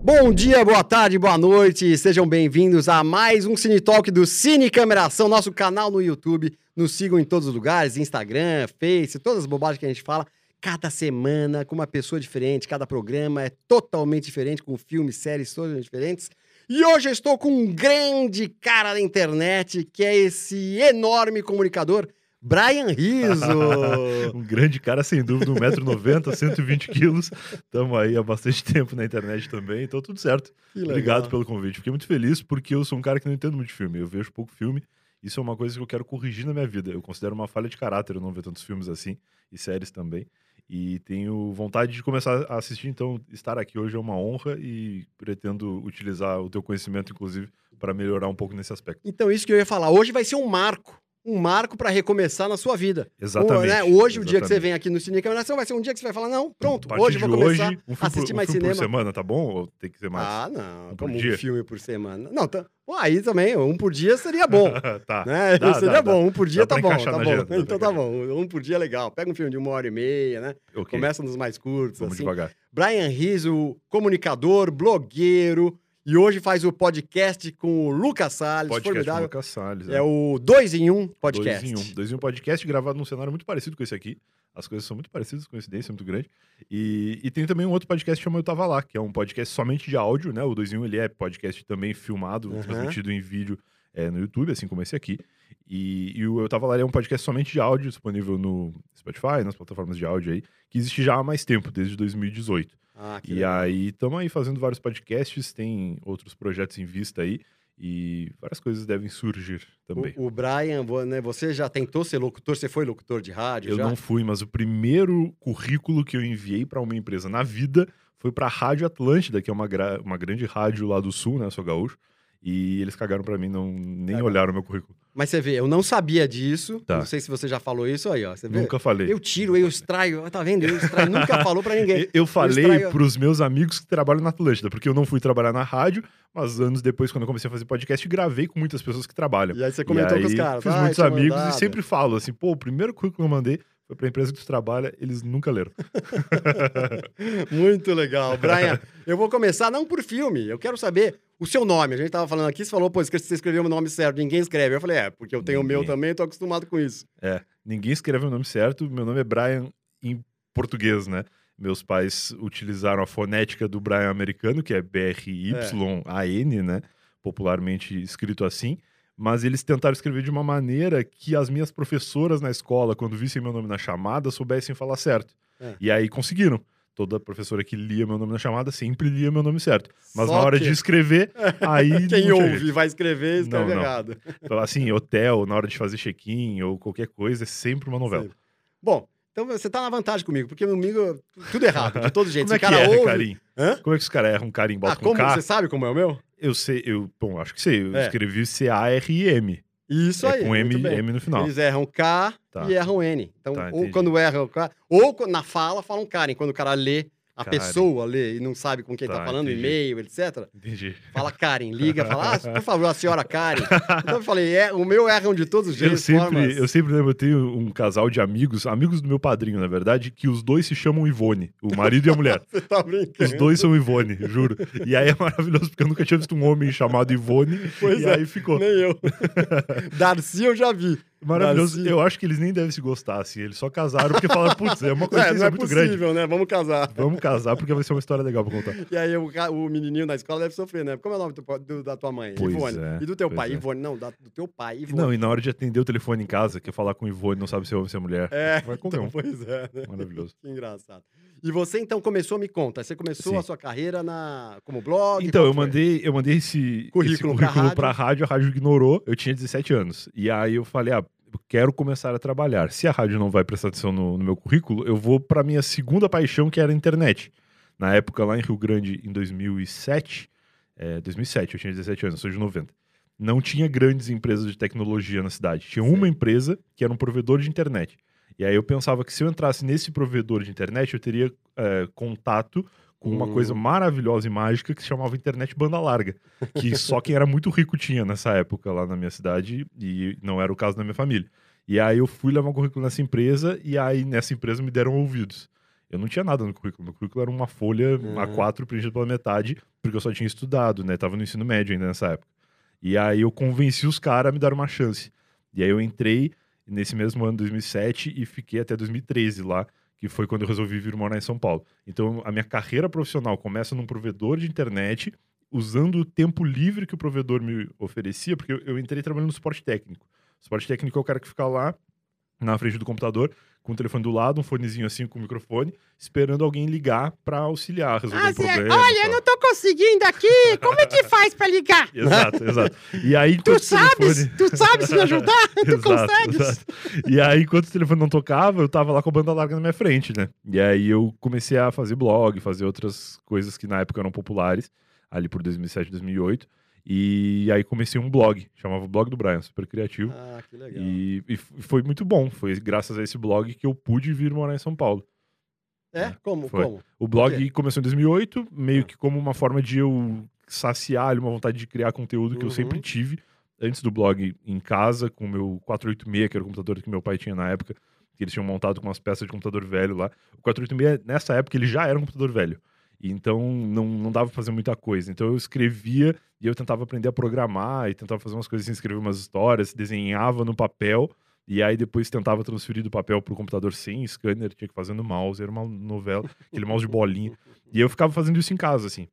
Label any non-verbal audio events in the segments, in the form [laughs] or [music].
Bom dia, boa tarde, boa noite, sejam bem-vindos a mais um Cine Talk do Cine Cameração, nosso canal no YouTube. Nos sigam em todos os lugares, Instagram, Face, todas as bobagens que a gente fala. Cada semana com uma pessoa diferente, cada programa é totalmente diferente, com filmes, séries todas diferentes. E hoje eu estou com um grande cara da internet, que é esse enorme comunicador, Brian Rizzo. [laughs] um grande cara, sem dúvida, 1,90m, 120 quilos. Estamos aí há bastante tempo na internet também, então tudo certo. Obrigado pelo convite. Fiquei muito feliz porque eu sou um cara que não entendo muito de filme. Eu vejo pouco filme. Isso é uma coisa que eu quero corrigir na minha vida. Eu considero uma falha de caráter eu não ver tantos filmes assim e séries também. E tenho vontade de começar a assistir, então estar aqui hoje é uma honra e pretendo utilizar o teu conhecimento, inclusive, para melhorar um pouco nesse aspecto. Então, isso que eu ia falar. Hoje vai ser um marco. Um marco para recomeçar na sua vida. Exatamente. né? Hoje, exatamente. o dia que você vem aqui no Cine Cameração, vai ser um dia que você vai falar: não, pronto, hoje eu vou começar hoje, um a assistir por, mais um filme cinema. por semana, tá bom? Ou tem que ser mais? Ah, não. Um como dia? um filme por semana. Não, tá... Bom, aí também, um por dia seria bom. [laughs] tá. né? Dá, seria dá, bom, um por dia tá bom, tá bom. agenda, então tá bom, um por dia é legal. Pega um filme de uma hora e meia, né? Ok. Começa nos mais curtos, Vamos assim. devagar. Brian Rizzo, comunicador, blogueiro, e hoje faz o podcast com o Lucas Salles, Podcast formidável. Lucas Salles. É o 2 em 1 um podcast. Dois em um. Dois em um podcast gravado num cenário muito parecido com esse aqui. As coisas são muito parecidas, coincidência muito grande. E, e tem também um outro podcast que chama Eu Tava Lá, que é um podcast somente de áudio, né? O 2 em 1 ele é podcast também filmado, Uhum. transmitido em vídeo é, no YouTube, assim como esse aqui. E, e o Eu Tava Lá é um podcast somente de áudio, disponível no Spotify, nas plataformas de áudio aí, que existe já há mais tempo, desde 2018. Ah, E legal. aí, estamos aí fazendo vários podcasts, tem outros projetos em vista aí, e várias coisas devem surgir também. O, o Brian, né, você já tentou ser locutor? Você foi locutor de rádio Eu já? não fui, mas o primeiro currículo que eu enviei para uma empresa na vida foi para a Rádio Atlântida, que é uma, uma grande rádio lá do sul, né? Eu sou gaúcho. E eles cagaram para mim, não, nem olharam meu currículo. Mas você vê, eu não sabia disso. Tá. Não sei se você já falou isso aí, ó. Você vê? Nunca falei. Eu tiro, eu extraio. Tá vendo? Eu extraio. Nunca [laughs] falou pra ninguém. Eu- Eu falei extraio- pros meus amigos que trabalham na Atlântida, porque eu não fui trabalhar na rádio, mas anos depois, quando eu comecei a fazer podcast, gravei com muitas pessoas que trabalham. E aí você comentou e com os aí, caras. Fiz "Ah, muitos tinha amigos mandado." e sempre falo assim, pô, o primeiro currículo que eu mandei foi pra empresa que tu trabalha, eles nunca leram. [laughs] Muito legal. Brian, eu vou começar não por filme. Eu quero saber o seu nome. A gente tava falando aqui, você falou, pô, você escreveu o nome certo. Ninguém escreve. Eu falei, é, porque eu tenho o meu Ninguém. também, tô acostumado com isso. É, ninguém escreve o nome certo. Meu nome é Brian em português, né? Meus pais utilizaram a fonética do Brian americano, que é B-R-Y-A-N, né? Popularmente escrito assim. Mas eles tentaram escrever de uma maneira que as minhas professoras na escola, quando vissem meu nome na chamada, soubessem falar certo. É. E aí conseguiram. Toda professora que lia meu nome na chamada sempre lia meu nome certo. Mas Só na hora que de escrever, [laughs] aí. Quem ouve jeito. vai escrever, escreve Não, não. errado. Então, Assim, hotel, na hora de fazer check-in ou qualquer coisa, é sempre uma novela. Sempre. Bom, então você tá na vantagem comigo, porque comigo, tudo errado, de todo [laughs] jeito. Como é que cara é, ouve... Carim? Hã? Como é que os caras erram carim? Bota Ah, com como? K? Você sabe como é o meu? Eu sei, eu, bom, acho que sei. Eu É. escrevi C-A-R-I-M. Isso É aí. com M. M no final. Eles erram K Tá. e erram N. Então, Tá, ou quando erram K, ou na fala falam Karen. Quando o cara lê, a Karen. pessoa lê e não sabe com quem tá, Tá, falando, entendi. e-mail, etc. Entendi. Fala Karen, liga, fala, ah, por favor, a senhora Karen. [laughs] Então eu falei, é, o meu erram de todos os Eu jeitos, sempre, formas. eu sempre lembro, eu tenho um casal de amigos, amigos do meu padrinho, na verdade, que os dois se chamam Ivone, o marido e a mulher. [laughs] Você tá brincando. Os dois são Ivone, juro. E aí é maravilhoso, porque eu nunca tinha visto um homem chamado Ivone, Pois e é, aí ficou. Nem eu. [laughs] Darcy eu já vi. Maravilhoso. Darcy. Eu acho que eles nem devem se gostar, assim. Eles só casaram porque falaram, putz, é uma [laughs] É, coincidência não é muito possível, grande. né? Vamos casar. Vamos casar porque vai ser uma história legal pra contar. E aí o, o menininho na escola deve sofrer, né? Como é o nome do, do- da tua mãe? Pois Ivone. é, E do teu pai? é. Ivone. Não, da- do teu pai, Ivone. Não, e na hora de atender o telefone em casa, quer falar com o Ivone, não sabe se é homem ou se é mulher. É, Vai qualquer então, um. pois é, né? Maravilhoso. Que engraçado. E você então começou, me conta, você começou Sim. a sua carreira na como blog? Então, eu mandei, eu mandei esse Currículo esse currículo rádio. pra rádio, a rádio ignorou, eu tinha 17 anos. E aí eu falei, ah, eu quero começar a trabalhar. Se a rádio não vai prestar atenção no, no meu currículo, eu vou pra minha segunda paixão, que era a internet. Na época, lá em Rio Grande, em 2007, é, 2007, eu tinha 17 anos, eu sou de 90. Não tinha grandes empresas de tecnologia na cidade. Tinha Sim. uma empresa que era um provedor de internet. E aí eu pensava que se eu entrasse nesse provedor de internet, eu teria é, contato com uma Hum. coisa maravilhosa e mágica que se chamava internet banda larga, que [laughs] só quem era muito rico tinha nessa época lá na minha cidade e não era o caso da minha família. E aí eu fui levar um currículo nessa empresa e aí nessa empresa me deram ouvidos. Eu não tinha nada no currículo. Meu currículo era uma folha Uhum. A4 preenchida pela metade, porque eu só tinha estudado, né? Tava no ensino médio ainda nessa época. E aí eu convenci os caras a me dar uma chance. E aí eu entrei nesse mesmo ano, 2007, e fiquei até 2013 lá, que foi quando eu resolvi vir morar em São Paulo. Então a minha carreira profissional começa num provedor de internet, usando o tempo livre que o provedor me oferecia, porque eu, eu entrei trabalhando no suporte técnico. O suporte técnico é o cara que fica lá na frente do computador, com o telefone do lado, um fonezinho assim com o microfone, esperando alguém ligar para auxiliar, resolver Ah, um problema. olha, eu não tô conseguindo aqui. Como é que faz pra ligar? [laughs] Exato, exato. E aí, Tu o sabes? telefone- Tu sabes me ajudar? [laughs] Tu Exato, consegues? exato. E aí, enquanto o telefone não tocava, eu tava lá com a banda larga na minha frente, né? E aí eu comecei a fazer blog, fazer outras coisas que na época eram populares, ali por 2007, 2008. E aí comecei um blog, chamava Blog do Brian, super criativo. Ah, que legal. E, e foi muito bom. Foi graças a esse blog que eu pude vir morar em São Paulo. É? Como? Foi. Como? O blog começou em 2008, meio que como uma forma de eu saciar ali, uma vontade de criar conteúdo que eu Uhum. sempre tive antes do blog em casa, com o meu 486, que era o computador que meu pai tinha na época, que eles tinham montado com umas peças de computador velho lá. O 486, nessa época, ele já era um computador velho. Então não, não dava pra fazer muita coisa. Então eu escrevia e eu tentava aprender a programar e tentava fazer umas coisas assim, escrever umas histórias, desenhava no papel e aí depois tentava transferir do papel pro computador sem scanner, tinha que fazer no mouse, era uma novela, [laughs] aquele mouse de bolinha. E eu ficava fazendo isso em casa, assim.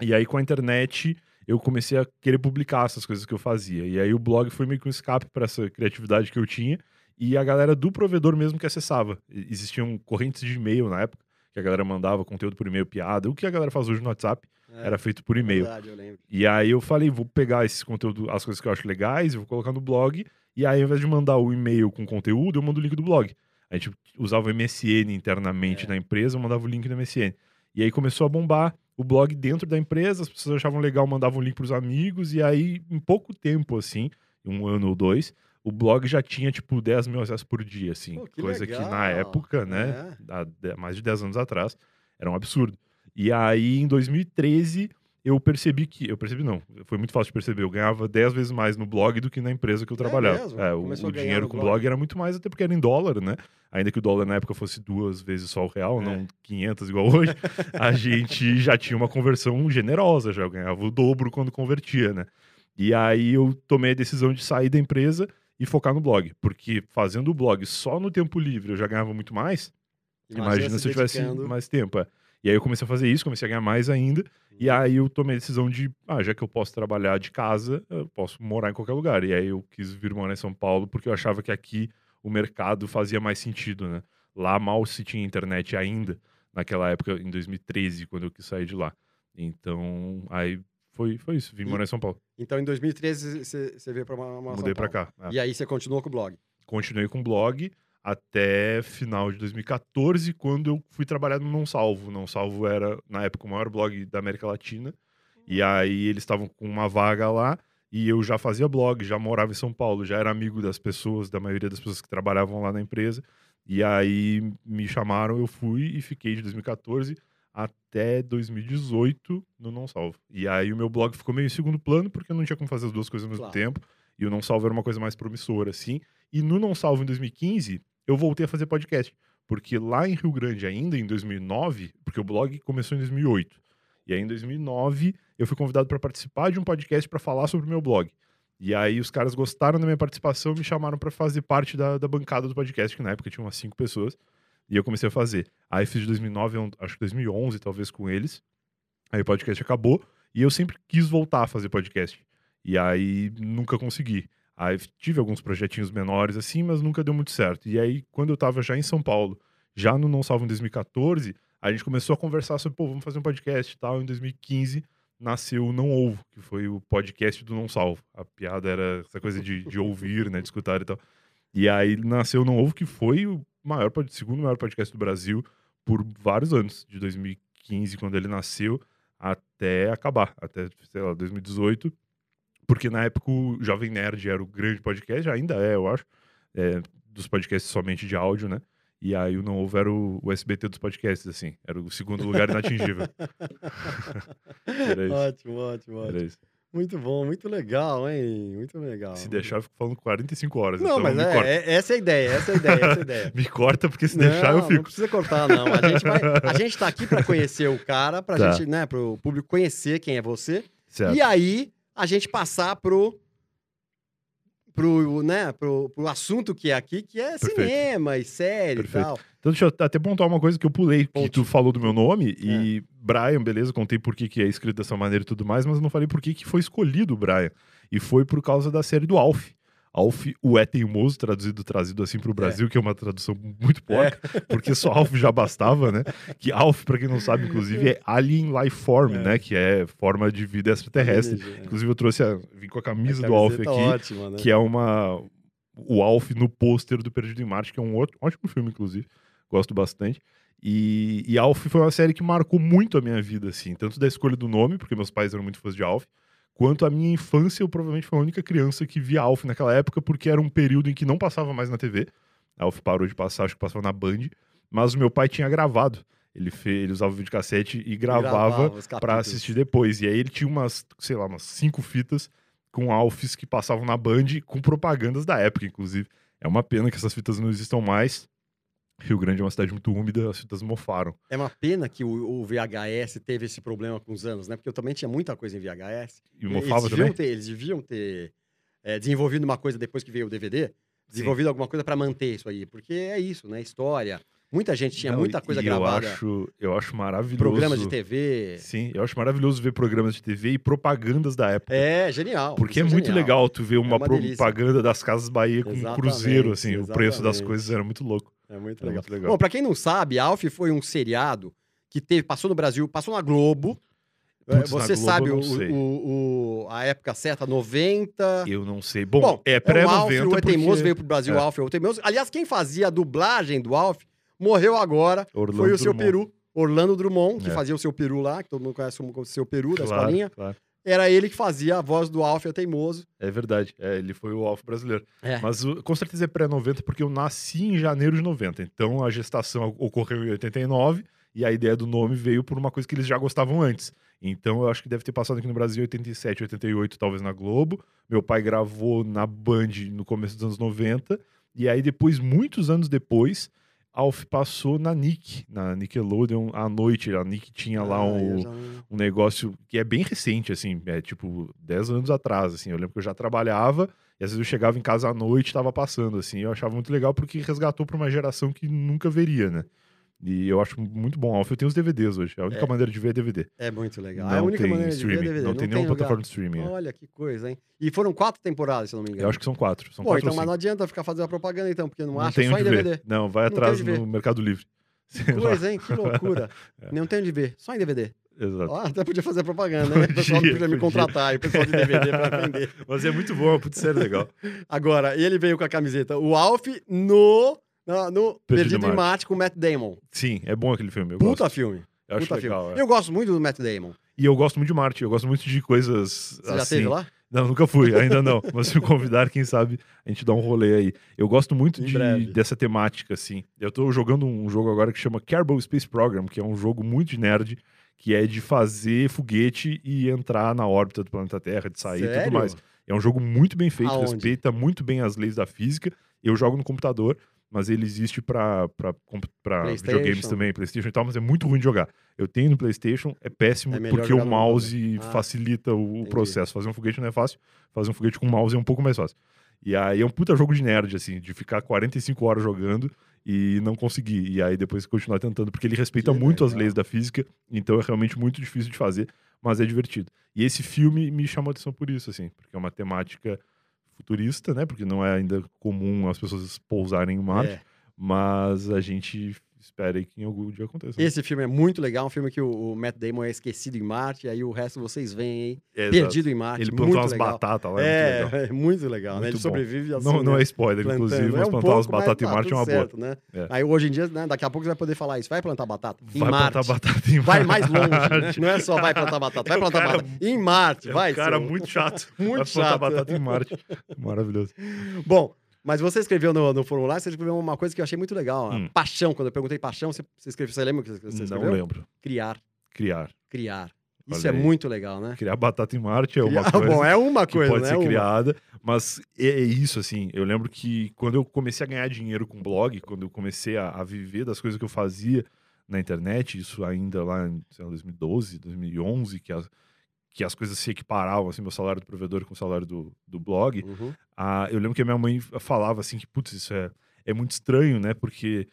E aí, com a internet, eu comecei a querer publicar essas coisas que eu fazia. E aí, o blog foi meio que um escape para essa criatividade que eu tinha. E a galera do provedor mesmo que acessava. Existiam correntes de e-mail na época, que a galera mandava conteúdo por e-mail, piada. O que a galera faz hoje no WhatsApp É, era feito por e-mail. Verdade, eu lembro. E aí eu falei, vou pegar esse conteúdo, as coisas que eu acho legais, eu vou colocar no blog. E aí, ao invés de mandar o e-mail com conteúdo, eu mando o link do blog. A gente usava o MSN internamente É. na empresa, eu mandava o link do MSN. E aí começou a bombar o blog dentro da empresa, as pessoas achavam legal, mandavam o link pros amigos. E aí, em pouco tempo, assim, um ano ou dois, o blog já tinha, tipo, 10 mil acessos por dia, assim. Pô, que coisa que na legal. época, né, É. há mais de 10 anos atrás, era um absurdo. E aí, em 2013, eu percebi que. Eu percebi, não, foi muito fácil de perceber. Eu ganhava 10 vezes mais no blog do que na empresa que eu trabalhava. mesmo? É, o, o dinheiro com o blog? blog era muito mais, até porque era em dólar, né? Ainda que o dólar na época fosse duas vezes só o real, É. não 500 igual hoje, [laughs] a gente já tinha uma conversão generosa, já eu ganhava o dobro quando convertia, né? E aí eu tomei a decisão de sair da empresa e focar no blog, porque fazendo o blog só no tempo livre eu já ganhava muito mais. Imagina, se eu tivesse dedicando. mais tempo. é. E aí eu comecei a fazer isso, comecei a ganhar mais ainda. E aí eu tomei a decisão de, ah, já que eu posso trabalhar de casa, eu posso morar em qualquer lugar. E aí eu quis vir morar em São Paulo porque eu achava que aqui o mercado fazia mais sentido, né? Lá mal se tinha internet ainda, naquela época, em 2013, quando eu quis sair de lá. Então, aí foi, foi isso, vim E- morar em São Paulo. Então, em 2013, você veio pra uma, uma Mudei pra cá. é. E aí você continuou com o blog. continuei com o blog até final de 2014, quando eu fui trabalhar no Não Salvo. Não Salvo era, na época, o maior blog da América Latina. E aí eles estavam com uma vaga lá e eu já fazia blog, já morava em São Paulo, já era amigo das pessoas, da maioria das pessoas que trabalhavam lá na empresa. E aí me chamaram, eu fui e fiquei de 2014 até 2018 no Não Salvo. E aí o meu blog ficou meio em segundo plano, porque eu não tinha como fazer as duas coisas ao mesmo Claro. tempo. E o Não Salvo era uma coisa mais promissora, assim. E no Não Salvo, em 2015, eu voltei a fazer podcast. Porque lá em Rio Grande, ainda em 2009, porque o blog começou em 2008. E aí, em 2009, eu fui convidado para participar de um podcast para falar sobre o meu blog. E aí, os caras gostaram da minha participação e me chamaram para fazer parte da, da bancada do podcast, que na época tinha umas cinco pessoas. E eu comecei a fazer. Aí, fiz de 2009, a- acho que 2011, talvez, com eles. Aí, o podcast acabou. E eu sempre quis voltar a fazer podcast. E aí, nunca consegui. Aí tive alguns projetinhos menores assim, mas nunca deu muito certo. E aí, quando eu tava já em São Paulo, já no Não Salvo em 2014, a gente começou a conversar sobre, pô, vamos fazer um podcast e tal. Em 2015, nasceu o Não Ovo, que foi o podcast do Não Salvo. A piada era essa coisa de, de ouvir, né, de escutar e tal. E aí nasceu o Não Ovo, que foi o maior, segundo maior podcast do Brasil por vários anos, de 2015, quando ele nasceu, até acabar, até, sei lá, 2018 porque na época o Jovem Nerd era o grande podcast, ainda é, eu acho, é, dos podcasts somente de áudio, né? E aí o Não Ovo era o, o SBT dos podcasts, assim, era o segundo lugar inatingível. [laughs] Era isso. Ótimo, ótimo, ótimo. Muito bom, muito legal, hein? Muito legal. Se deixar, eu fico falando 45 horas. Não, então mas é, é- essa é a ideia, essa é a ideia, essa é a [laughs] ideia. Me corta, porque se Não, deixar, eu Não fico. precisa cortar, não. A gente, vai, a gente tá aqui pra conhecer o cara, pra Tá. gente, né, pro público conhecer quem é você. Certo. E aí, a gente passar pro. Pro, né, pro, pro assunto que é aqui, que é Perfeito. cinema e série Perfeito. e tal. Então, deixa eu até pontuar uma coisa que eu pulei, que Ponte. tu falou do meu nome, É. e Brian, beleza, contei por que, que é escrito dessa maneira e tudo mais, mas não falei por que, que foi escolhido o Brian. E foi por causa da série do Alf. Alf, o é teimoso, traduzido, trazido assim pro Brasil, que é uma tradução muito porca, [laughs] porque só Alf já bastava, né? Que Alf, pra quem não sabe, inclusive, é Alien Life Form, É. né? Que é forma de vida extraterrestre. É. Inclusive, eu trouxe a. Vim com a camisa, A do Alf aqui, ótima, né? que é uma. O Alf no pôster do Perdido em Marte, que é um outro, ótimo filme, inclusive. Gosto bastante. E, e Alf foi uma série que marcou muito a minha vida, assim. Tanto da escolha do nome, porque meus pais eram muito fãs de Alf, quanto a minha infância, eu provavelmente fui a única criança que via Alf naquela época, porque era um período em que não passava mais na TV. Alf parou de passar, acho que passava na Band. Mas o meu pai tinha gravado. Ele, fe... ele usava o videocassete e gravava pra capítulos. assistir depois. E aí ele tinha umas, sei lá, umas cinco fitas com Alfs que passavam na Band, com propagandas da época, inclusive. É uma pena que essas fitas não existam mais. Rio Grande é uma cidade muito úmida, as fitas mofaram. É uma pena que o, o VHS teve esse problema com os anos, né? Porque eu também tinha muita coisa em VHS. E mofava eles também? Ter, eles deviam ter é, desenvolvido uma coisa depois que veio o DVD, desenvolvido alguma coisa pra manter isso aí, porque é isso, né? História. Muita gente tinha Não, muita coisa gravada. Eu acho, eu acho maravilhoso. Programas de TV. Sim, eu acho maravilhoso ver programas de TV e propagandas da época. É, genial. Porque é muito genial. legal tu ver uma, uma delícia. propaganda das Casas Bahia com um Exatamente, cruzeiro, assim. O preço das exatamente. coisas era muito louco. É muito Era legal. muito legal. Bom, pra quem não sabe, Alf foi um seriado que teve, passou no Brasil, passou na Globo. É, Putz, Você Globo sabe o, o- o- a época certa, 90. Eu não sei. Bom, Bom, é o pré-90 Alf, o É porque... Teimoso veio pro Brasil, É. o Alf, o Teimoso. Aliás, quem fazia a dublagem do Alf morreu agora. Orlando foi o seu Drummond. peru, Orlando Drummond, que É. fazia o seu peru lá, que todo mundo conhece como o seu peru da Claro, escolinha. claro. Era ele que fazia a voz do Alf, o Teimoso. É verdade. É, ele foi o Alf brasileiro. É. Mas com certeza é pré-90 porque eu nasci em janeiro de 90. Então a gestação ocorreu em 89 e a ideia do nome veio por uma coisa que eles já gostavam antes. Então eu acho que deve ter passado aqui no Brasil em 87, 88, talvez na Globo. Meu pai gravou na Band no começo dos anos 90. E aí depois, muitos anos depois, Alf passou na Nick, na Nickelodeon à noite. A Nick tinha lá Ah, um, já um negócio que é bem recente, assim, é tipo 10 anos atrás, assim. Eu lembro que eu já trabalhava e às vezes eu chegava em casa à noite e tava passando, assim. Eu achava muito legal porque resgatou pra uma geração que nunca veria, né? E eu acho muito bom. Alf, eu tenho os DVDs hoje. A única É. maneira de ver é DVD. É muito legal. Não é a única tem maneira de ver streaming. DVD. Não, tem nenhuma plataforma de streaming. é. Olha que coisa, hein? E foram quatro temporadas, se não me engano. Eu acho que são quatro. São Pô, quatro então, mas não adianta ficar fazendo a propaganda, então, porque não, Não acha tem só em DVD. ver. Não, vai Não tem atrás no Mercado Livre. [laughs] Que coisa, hein? Que loucura. [laughs] É. Não tem onde ver, só em DVD. Exato. Até podia fazer propaganda, né? O pessoal Podia, podia me contratar, e o pessoal de DVD pra [laughs] vender. Mas é muito bom, é muito sério legal. Agora, ele veio com a camiseta, o Alf no, na- no Perdido, em em Marte com o Matt Damon. Sim, é bom aquele filme. Eu Puta gosto. filme. Eu acho Puta legal. filme. é. Eu gosto muito do Matt Damon. E eu gosto muito de Marte, eu gosto muito de coisas Você já assim. teve lá? Não, nunca fui, ainda não. Mas se me convidar, quem sabe a gente dá um rolê aí. Eu gosto muito de, dessa temática, assim. Eu tô jogando um jogo agora que chama Kerbal Space Program, que é um jogo muito de nerd, que é de fazer foguete e entrar na órbita do planeta Terra, de sair e tudo mais. É um jogo muito bem feito, Aonde? respeita muito bem as leis da física. Eu jogo no computador, mas ele existe PlayStation. videogames também, PlayStation e tal, mas é muito ruim de jogar. Eu tenho no PlayStation, é péssimo É porque o mouse computador. Ah, facilita o entendi. processo. Fazer um foguete não é fácil, fazer um foguete com mouse é um pouco mais fácil. E aí é um puta jogo de nerd, assim, de ficar 45 horas jogando e não conseguir. E aí depois continuar tentando, porque ele respeita Que muito as legal. leis da física, então é realmente muito difícil de fazer, mas é divertido. E esse filme me chamou a atenção por isso, assim, porque é uma temática futurista, né? Porque não é ainda comum as pessoas pousarem em Marte, É. mas a gente espera aí que em algum dia aconteça. Esse filme é muito legal, um filme que o, o Matt Damon é esquecido em Marte, aí o resto vocês veem aí, É, exato. perdido em Marte. Ele plantou umas batatas lá, é, muito legal. É, é muito legal, né? Muito Ele bom. sobrevive assim, Não, não né? é spoiler, plantando. inclusive, É mas um plantar pouco, umas mas batatas tá em Marte é tudo uma boa. certo, né? É. Aí hoje em dia, né, daqui a pouco você vai poder falar isso. Vai plantar batata em Vai Marte. plantar batata em Vai Marte. mais longe, né? Não é só vai plantar batata, vai É plantar cara- batata. Em Marte, É vai. um cara seu- muito chato. [laughs] Muito vai plantar batata em Marte. Maravilhoso. Bom, mas você escreveu no, no formulário, você escreveu uma coisa que eu achei muito legal. a Hum. Paixão. Quando eu perguntei paixão, você, você escreveu, você lembra o que você Não escreveu? lembro. Criar, Criar. criar. Isso Olha é aí. muito legal, né? Criar batata em Marte é uma Criar- [laughs] coisa. Bom, é uma que coisa, pode né? ser Uma. criada, mas é, é isso, assim. Eu lembro que quando eu comecei a ganhar dinheiro com blog, quando eu comecei a, a viver das coisas que eu fazia na internet, isso ainda lá em sei lá, 2012, 2011, que as, que as coisas se equiparavam, assim, meu salário do provedor com o salário do, do blog, Uhum. ah, eu lembro que a minha mãe falava assim que, putz, isso é, é muito estranho, né? Porque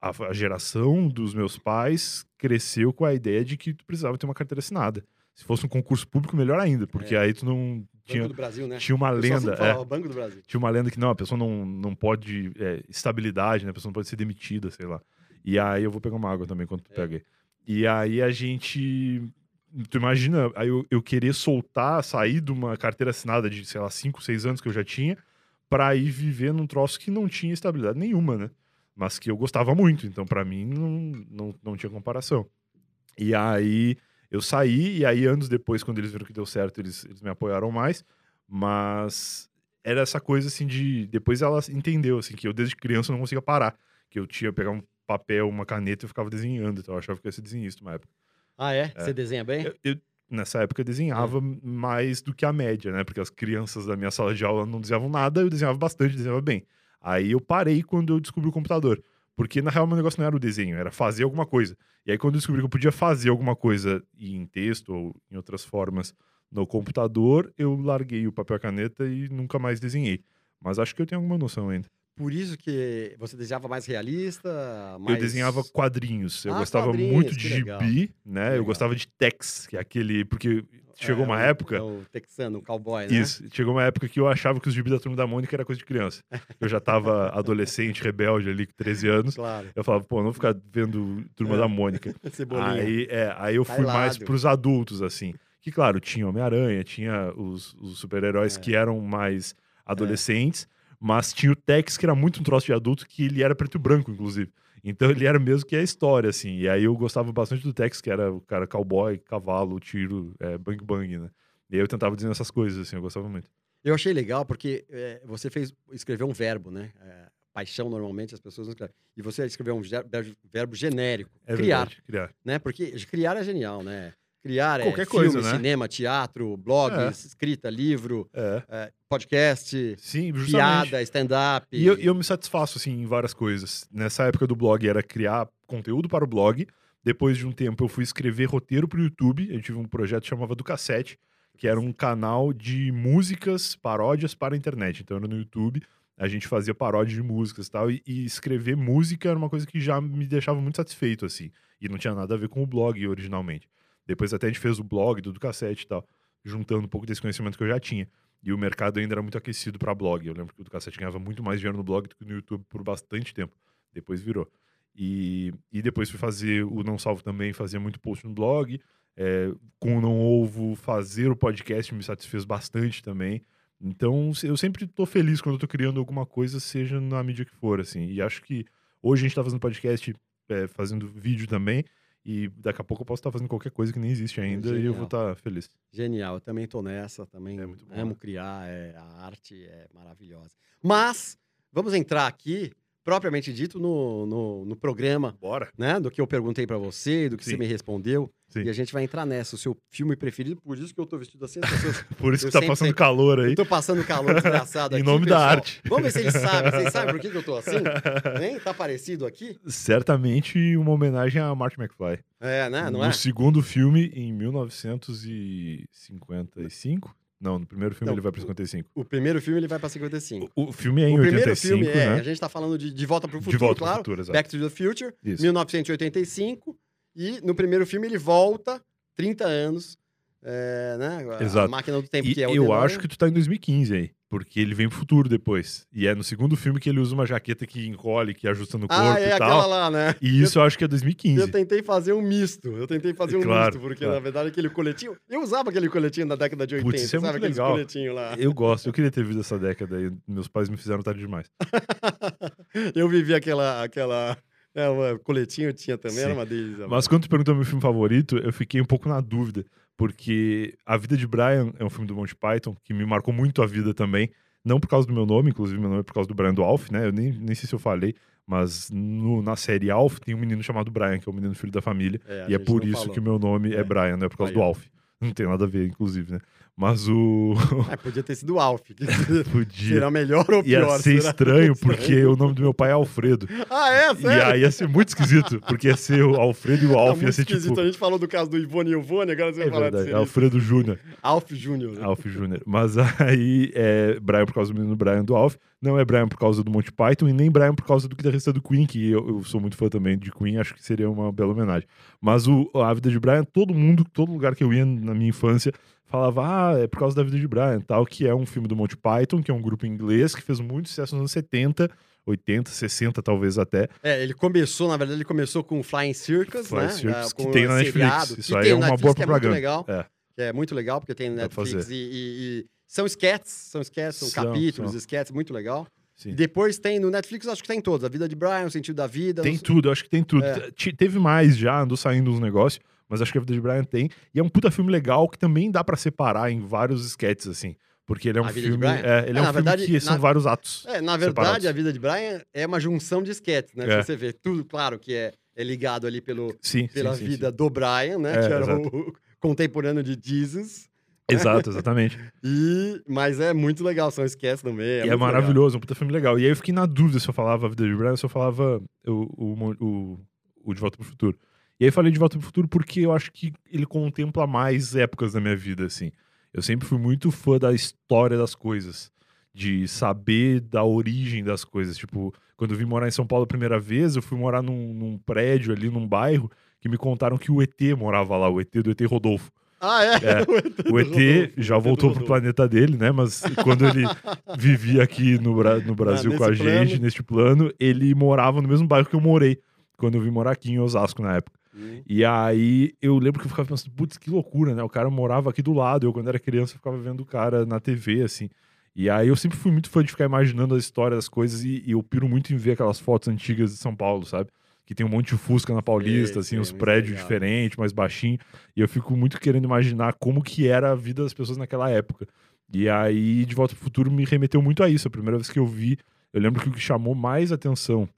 a, a geração dos meus pais cresceu com a ideia de que tu precisava ter uma carteira assinada. Se fosse um concurso público, melhor ainda, porque É. aí tu não tinha, Banco do Brasil, né? tinha uma lenda. é, Banco do Brasil. tinha uma lenda que não, a pessoa não, não pode. É, estabilidade, né? A pessoa não pode ser demitida, sei lá. E aí eu vou pegar uma água também quando tu É. pega aí. E aí a gente. Tu imagina, aí eu, eu querer soltar, sair de uma carteira assinada de, sei lá, 5, 6 anos que eu já tinha, pra ir viver num troço que não tinha estabilidade nenhuma, né? Mas que eu gostava muito, então pra mim não, não, não tinha comparação. E aí eu saí, e aí anos depois, quando eles viram que deu certo, eles, eles me apoiaram mais, mas era essa coisa assim de. Depois ela entendeu, assim, que eu desde criança não conseguia parar. Que eu tinha pegar um papel, uma caneta e eu ficava desenhando. Então eu achava que eu ia ser desenhista uma época. Ah, é? É. Você desenha bem? Eu, eu, nessa época eu desenhava mais do que a média, né? Porque as crianças da minha sala de aula não desenhavam nada, eu desenhava bastante, desenhava bem. Aí eu parei quando eu descobri o computador. Porque na real meu negócio não era o desenho, era fazer alguma coisa. E aí quando eu descobri que eu podia fazer alguma coisa em texto ou em outras formas no computador, eu larguei o papel e a caneta e nunca mais desenhei. Mas acho que eu tenho alguma noção ainda. Por isso que você desenhava mais realista? Mais... Eu desenhava quadrinhos. Eu Ah, gostava muito de gibi, né? legal. Eu gostava de Tex, que é aquele. Porque chegou É, uma época. é o texano, o cowboy, né? Isso. Chegou uma época que eu achava que os gibis da Turma da Mônica era coisa de criança. Eu já tava [laughs] adolescente, rebelde ali, com 13 anos. Claro. Eu falava, pô, não ficar vendo Turma É. da Mônica. [laughs] Aí, é, aí eu fui mais Bailado. pros adultos, assim. Que, claro, tinha Homem-Aranha, tinha os, os super-heróis É. que eram mais adolescentes, mas tinha o Tex, que era muito um troço de adulto, que ele era preto e branco, inclusive. Então ele era mesmo que a história, assim. E aí eu gostava bastante do Tex, que era o cara cowboy, cavalo, tiro, é, bang bang, né? E aí eu tentava dizer essas coisas, assim, eu gostava muito. Eu achei legal porque é, você fez escreveu um verbo, né? É, paixão normalmente as pessoas não escrevem. E você escreveu um verbo genérico, É criar, verdade, criar. né? Porque criar é genial, né? Criar é Qualquer filme, coisa, né? cinema, teatro, blog, É. escrita, livro, É. é, podcast, Sim, piada, stand-up. E eu, eu me satisfaço, assim, em várias coisas. Nessa época do blog era criar conteúdo para o blog. Depois de um tempo eu fui escrever roteiro para o YouTube. Eu tive um projeto que chamava Do Cassete, que era um canal de músicas, paródias para a internet. Então era no YouTube, a gente fazia paródia de músicas e tal. E, e escrever música era uma coisa que já me deixava muito satisfeito, assim. E não tinha nada a ver com o blog originalmente. Depois até a gente fez o blog do Do Cassete e tal, juntando um pouco desse conhecimento que eu já tinha. E o mercado ainda era muito aquecido para blog. Eu lembro que o do Cassete ganhava muito mais dinheiro no blog do que no YouTube por bastante tempo. Depois virou. E, e depois fui fazer o Não Salvo também, fazia muito post no blog. É, com o Não Ovo, fazer o podcast me satisfez bastante também. Então, eu sempre tô feliz quando tô criando alguma coisa, seja na mídia que for, assim. E acho que hoje a gente tá fazendo podcast, é, fazendo vídeo também. E daqui a pouco eu posso estar fazendo qualquer coisa que nem existe ainda e eu Genial. vou estar feliz. Genial, eu também tô nessa, também É muito bom, amo né? criar, é, a arte é maravilhosa. Mas, vamos entrar aqui, propriamente dito, no, no, no programa, Bora? né? Do que eu perguntei pra você, do que você Sim. me respondeu. Sim. E a gente vai entrar nessa, o seu filme preferido, por isso que eu tô vestido assim, as pessoas... [laughs] Por isso que tá sempre passando sei- calor aí. eu tô passando calor desgraçado [laughs] Em aqui, nome da pessoal. arte. Vamos ver se eles sabem. Vocês sabem por que, que eu tô assim? [laughs] Hein? Tá parecido aqui? Certamente uma homenagem a Marty McFly. É, né? Não no é? segundo filme, em 1955. Não, no primeiro filme Não, ele vai para 55. O primeiro filme ele vai pra 55. O, o filme é em o primeiro 85, filme é, né? a gente tá falando de, de Volta pro De Futuro, volta pro claro. futuro, exato. Back to the Future, Isso. 1985. E no primeiro filme ele volta 30 anos, é, né? A Exato. máquina do tempo E que é o eu DeLorean. acho que tu tá em 2015 aí. Porque ele vem pro futuro depois. E é no segundo filme que ele usa uma jaqueta que encolhe, que ajusta no corpo Ah, é e aquela tal. lá, né? E isso eu acho que é 2015. Eu tentei fazer um misto. Eu tentei fazer um Claro, misto, porque claro. na verdade aquele coletinho. Eu usava aquele coletinho da década de 80, Putz, isso é sabe? muito legal. coletinhos lá. Eu gosto, eu queria ter vivido essa década aí. Meus pais me fizeram tarde demais. [laughs] eu vivi aquela. aquela é, uma coletinho tinha também, Sim. era uma delícia. Mas quando tu perguntou meu filme favorito, eu fiquei um pouco na dúvida. Porque A Vida de Brian é um filme do Monty Python que me marcou muito a vida também. Não por causa do meu nome, inclusive meu nome é por causa do Brian do Alf, né? Eu nem, nem sei se eu falei, mas no- na série Alf tem um menino chamado Brian, que é o menino filho da família. É, e é por isso falou. que o meu nome é, É. Brian, não é por causa do. Alf. Não tem nada a ver, inclusive, né? Mas o. Ah, [laughs] podia ter sido o Alf. [laughs] Podia. Será melhor ou Ia pior? ser será? estranho, [laughs] porque o nome do meu pai é Alfredo. Ah, é? E Sério? aí ia ser muito esquisito, porque ia ser o Alfredo e o Tá Alf, muito ia ser esquisito. tipo. A gente falou do caso do Ivone e Ivone, agora você vai É falar verdade, de Alfredo Júnior. Alf Júnior. né? Alf Júnior. Mas aí é Brian por causa do menino Brian do Alf. Não é Brian por causa do Monty Python e nem Brian por causa do guitarrista do Queen, que eu, eu sou muito fã também de Queen, acho que seria uma bela homenagem. Mas o, a vida de Brian, todo mundo, todo lugar que eu ia na minha infância, falava, ah, é por causa da vida de Brian, tal, que é um filme do Monty Python, que é um grupo inglês que fez muito sucesso nos anos 70, 80, 60 talvez até. É, ele começou, na verdade, ele começou com Flying Circus, Flying né? Circus, Ah, que com tem na um Netflix. seriado, Isso que aí tem é uma Netflix, boa que propaganda. É muito legal. É. Que é muito legal, porque tem Netflix e, e- e são sketches, são sketches, são, São, capítulos, são. sketches, muito legal. Sim. Depois tem no Netflix, acho que tem todos. A vida de Brian, o sentido da vida. Tem não tudo, acho que tem tudo. É. Te- Teve mais já, andou saindo uns negócios, mas acho que a vida de Brian tem. E é um puta filme legal que também dá pra separar em vários sketches, assim. Porque ele é um filme. É, ele É, é, um na filme verdade, que na- são vários atos. É, na verdade, separados. a vida de Brian é uma junção de sketches, né? É. Você vê tudo, claro, que é, é ligado ali pelo, Sim, pela sim, sim, vida do Brian, né? É, que era exato. o, [laughs] contemporâneo de Jesus. sim. Exato, [laughs] exatamente. E, mas é muito legal, são sketches também. É e é muito legal. maravilhoso, um puta filme legal. E aí eu fiquei na dúvida se eu falava a vida de Brian ou se eu falava o, o, o, o De Volta pro Futuro. E aí falei De Volta pro Futuro porque eu acho que ele contempla mais épocas da minha vida, assim. Eu sempre fui muito fã da história das coisas. De saber da origem das coisas. Tipo, quando eu vim morar em São Paulo a primeira vez, eu fui morar num, num prédio ali, num bairro, que me contaram que o ET morava lá, o ET do ET Rodolfo. Ah, é? É, [laughs] O ET já o ET do voltou pro planeta dele, né? Mas quando ele [laughs] vivia aqui no, no Brasil Ah, com a nesse gente, plano. neste plano, ele morava no mesmo bairro que eu morei, quando eu vim morar aqui em Osasco na época. Hum. E aí eu lembro que eu ficava pensando, putz, que loucura, né? O cara morava aqui do lado, eu quando era criança ficava vendo o cara na TV, assim. E aí eu sempre fui muito fã de ficar imaginando a história das coisas e, e eu piro muito em ver aquelas fotos antigas de São Paulo, sabe? Que tem um monte de Fusca na Paulista, assim, muito prédios legal. diferentes, mais baixinho. E eu fico muito querendo imaginar como que era a vida das pessoas naquela época. E aí, De Volta pro Futuro me remeteu muito a isso. A primeira vez que eu vi, eu lembro que o que chamou mais atenção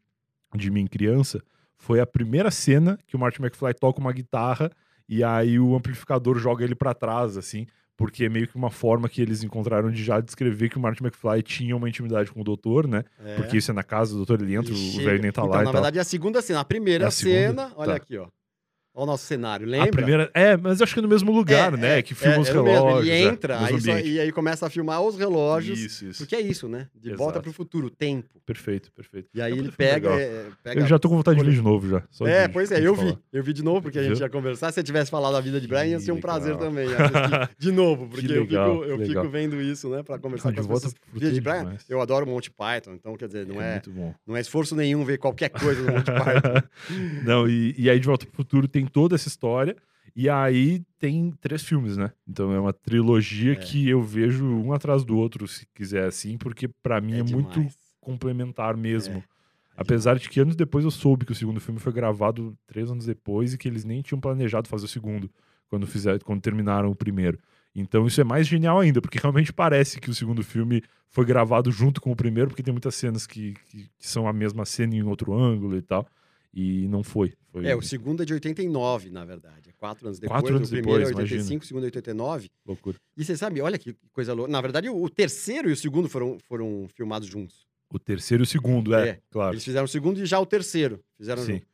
de mim criança foi a primeira cena que o Martin McFly toca uma guitarra e aí o amplificador joga ele pra trás, assim, porque é meio que uma forma que eles encontraram de já descrever que o Martin McFly tinha uma intimidade com o doutor, né? É. Porque isso é na casa do doutor, ele entra, o velho nem tá então, lá e na tal. verdade, é a segunda cena. A primeira É a segunda? cena, olha Tá. aqui, ó. Olha o nosso cenário, lembra? A primeira. É, mas eu acho que é no mesmo lugar, É, né? é, que filma é, os é no mesmo, relógios. Ele é, entra, aí só- e aí começa a filmar os relógios. Isso, isso. Porque é isso, né? De volta Exato. pro futuro, tempo. Perfeito, perfeito. E aí É ele pega, é, pega. Eu já tô com vontade de ver de novo já. só É, de- pois é, eu falar. vi. Eu vi de novo, porque a gente ia conversar. Se você tivesse falado a vida de Brian, ia ser um prazer também. [laughs] de novo, porque eu, legal, fico, eu que legal. fico vendo isso, né? Pra conversar De com as volta pessoas. Vida de é Brian, demais. eu adoro Monty Python, então quer dizer, não é, não é esforço nenhum ver qualquer coisa do Monty [laughs] Python. Não, e, e aí De Volta pro Futuro tem toda essa história. E aí tem três filmes, né? Então é uma trilogia É. que eu vejo um atrás do outro, se quiser assim, porque pra mim é, muito demais. complementar mesmo. É, é Apesar de que anos depois eu soube que o segundo filme foi gravado três anos depois e que eles nem tinham planejado fazer o segundo quando, fizer, quando terminaram o primeiro. Então isso é mais genial ainda, porque realmente parece que o segundo filme foi gravado junto com o primeiro, porque tem muitas cenas que, que, que são a mesma cena em outro ângulo e tal. E não foi. foi É, o segundo é de 89, na verdade. É quatro anos depois. Quatro anos o primeiro depois, é 85, imagina. o segundo é 89. loucura. E você sabe, olha que coisa louca. Na verdade, o, terceiro e o segundo foram, foram filmados juntos. O terceiro e o segundo, é, É, claro. Eles fizeram o segundo e já o terceiro. Fizeram Sim. junto.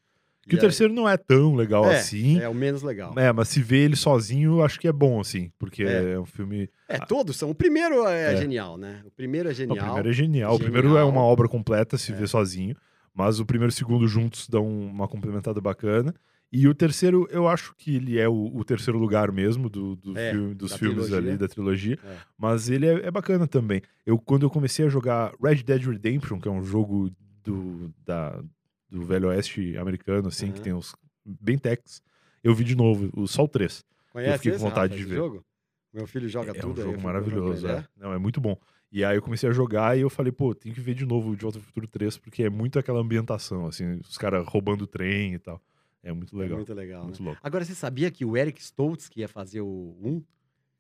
Que E o terceiro não é tão legal é, assim. É o menos legal. É, mas se vê ele sozinho, eu acho que é bom, assim. Porque É. é, um filme. É, todos são. O primeiro é, É. genial, né? O primeiro é Não, genial. o primeiro é genial. O Genial. primeiro é uma obra completa, se É. vê sozinho. Mas o primeiro e o segundo juntos dão uma complementada bacana. E o terceiro, eu acho que ele é o, o terceiro lugar mesmo do, do É, filme- dos filmes trilogia. ali, da trilogia. É. Mas ele é, é bacana também. Eu, quando eu comecei a jogar Red Dead Redemption, que é um jogo do, da, do Velho Oeste americano, assim, que Aham. tem os bem techs, eu vi de novo, o, o 3. Conhece fiquei com esse, vontade Rafa, de esse ver. jogo? Meu filho joga É tudo. um aí eu jogo maravilhoso, é. Não, é muito bom. E aí eu comecei a jogar e eu falei, pô, tem que ver de novo o De Volta ao Futuro 3, porque é muito aquela ambientação, assim, os caras roubando o trem e tal. É muito É legal. muito legal, né? Muito louco. Agora, você sabia que o Eric Stoltz, que ia fazer o 1,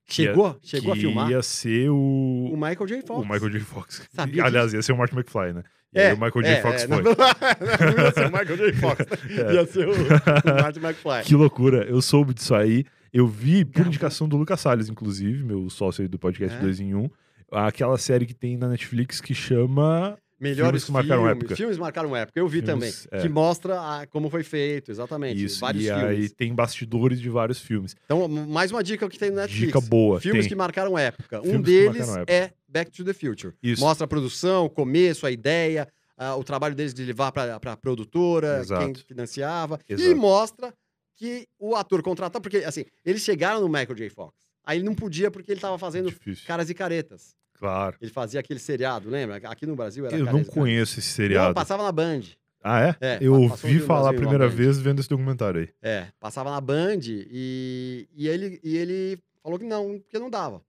Chegou? Chegou a que filmar? ia ser o, O Michael J. Fox. o Michael J. Fox. [laughs] Sabia Aliás, ia ser o Martin McFly, né? E É, aí o Michael J. é, Fox é, foi. Não, [laughs] não ia ser o Michael J. Fox. [laughs] É. Ia ser o, o Martin McFly. Que loucura. Eu soube disso aí. Eu vi, por indicação do Lucas Salles, inclusive, meu sócio aí do podcast É? 2 em 1, aquela série que tem na Netflix que chama Melhores Filmes que marcaram filmes, época. Filmes marcaram época. Eu vi Filmes, também. é. Que mostra a- como foi feito, exatamente. Isso. Vários e filmes. aí tem bastidores de vários filmes. Então, mais uma dica que tem no Netflix. Dica boa. Filmes tem. que marcaram época. um Filmes que deles época. é Back to the Future. Isso. Mostra a produção, o começo, a ideia, ah, o trabalho deles de levar para a produtora, Exato. quem financiava. E Exato. mostra que o ator contratado, porque assim, eles chegaram no Michael J. Fox. Aí ele não podia porque ele estava fazendo Difícil. Caras e Caretas. Claro. Ele fazia aquele seriado, lembra? Aqui no Brasil era Eu não conheço esse Não, seriado. passava na Band. Ah, é? É, eu ouvi falar a primeira vez vendo esse documentário aí. É, passava na Band e, e, ele, e ele falou que não, porque não dava.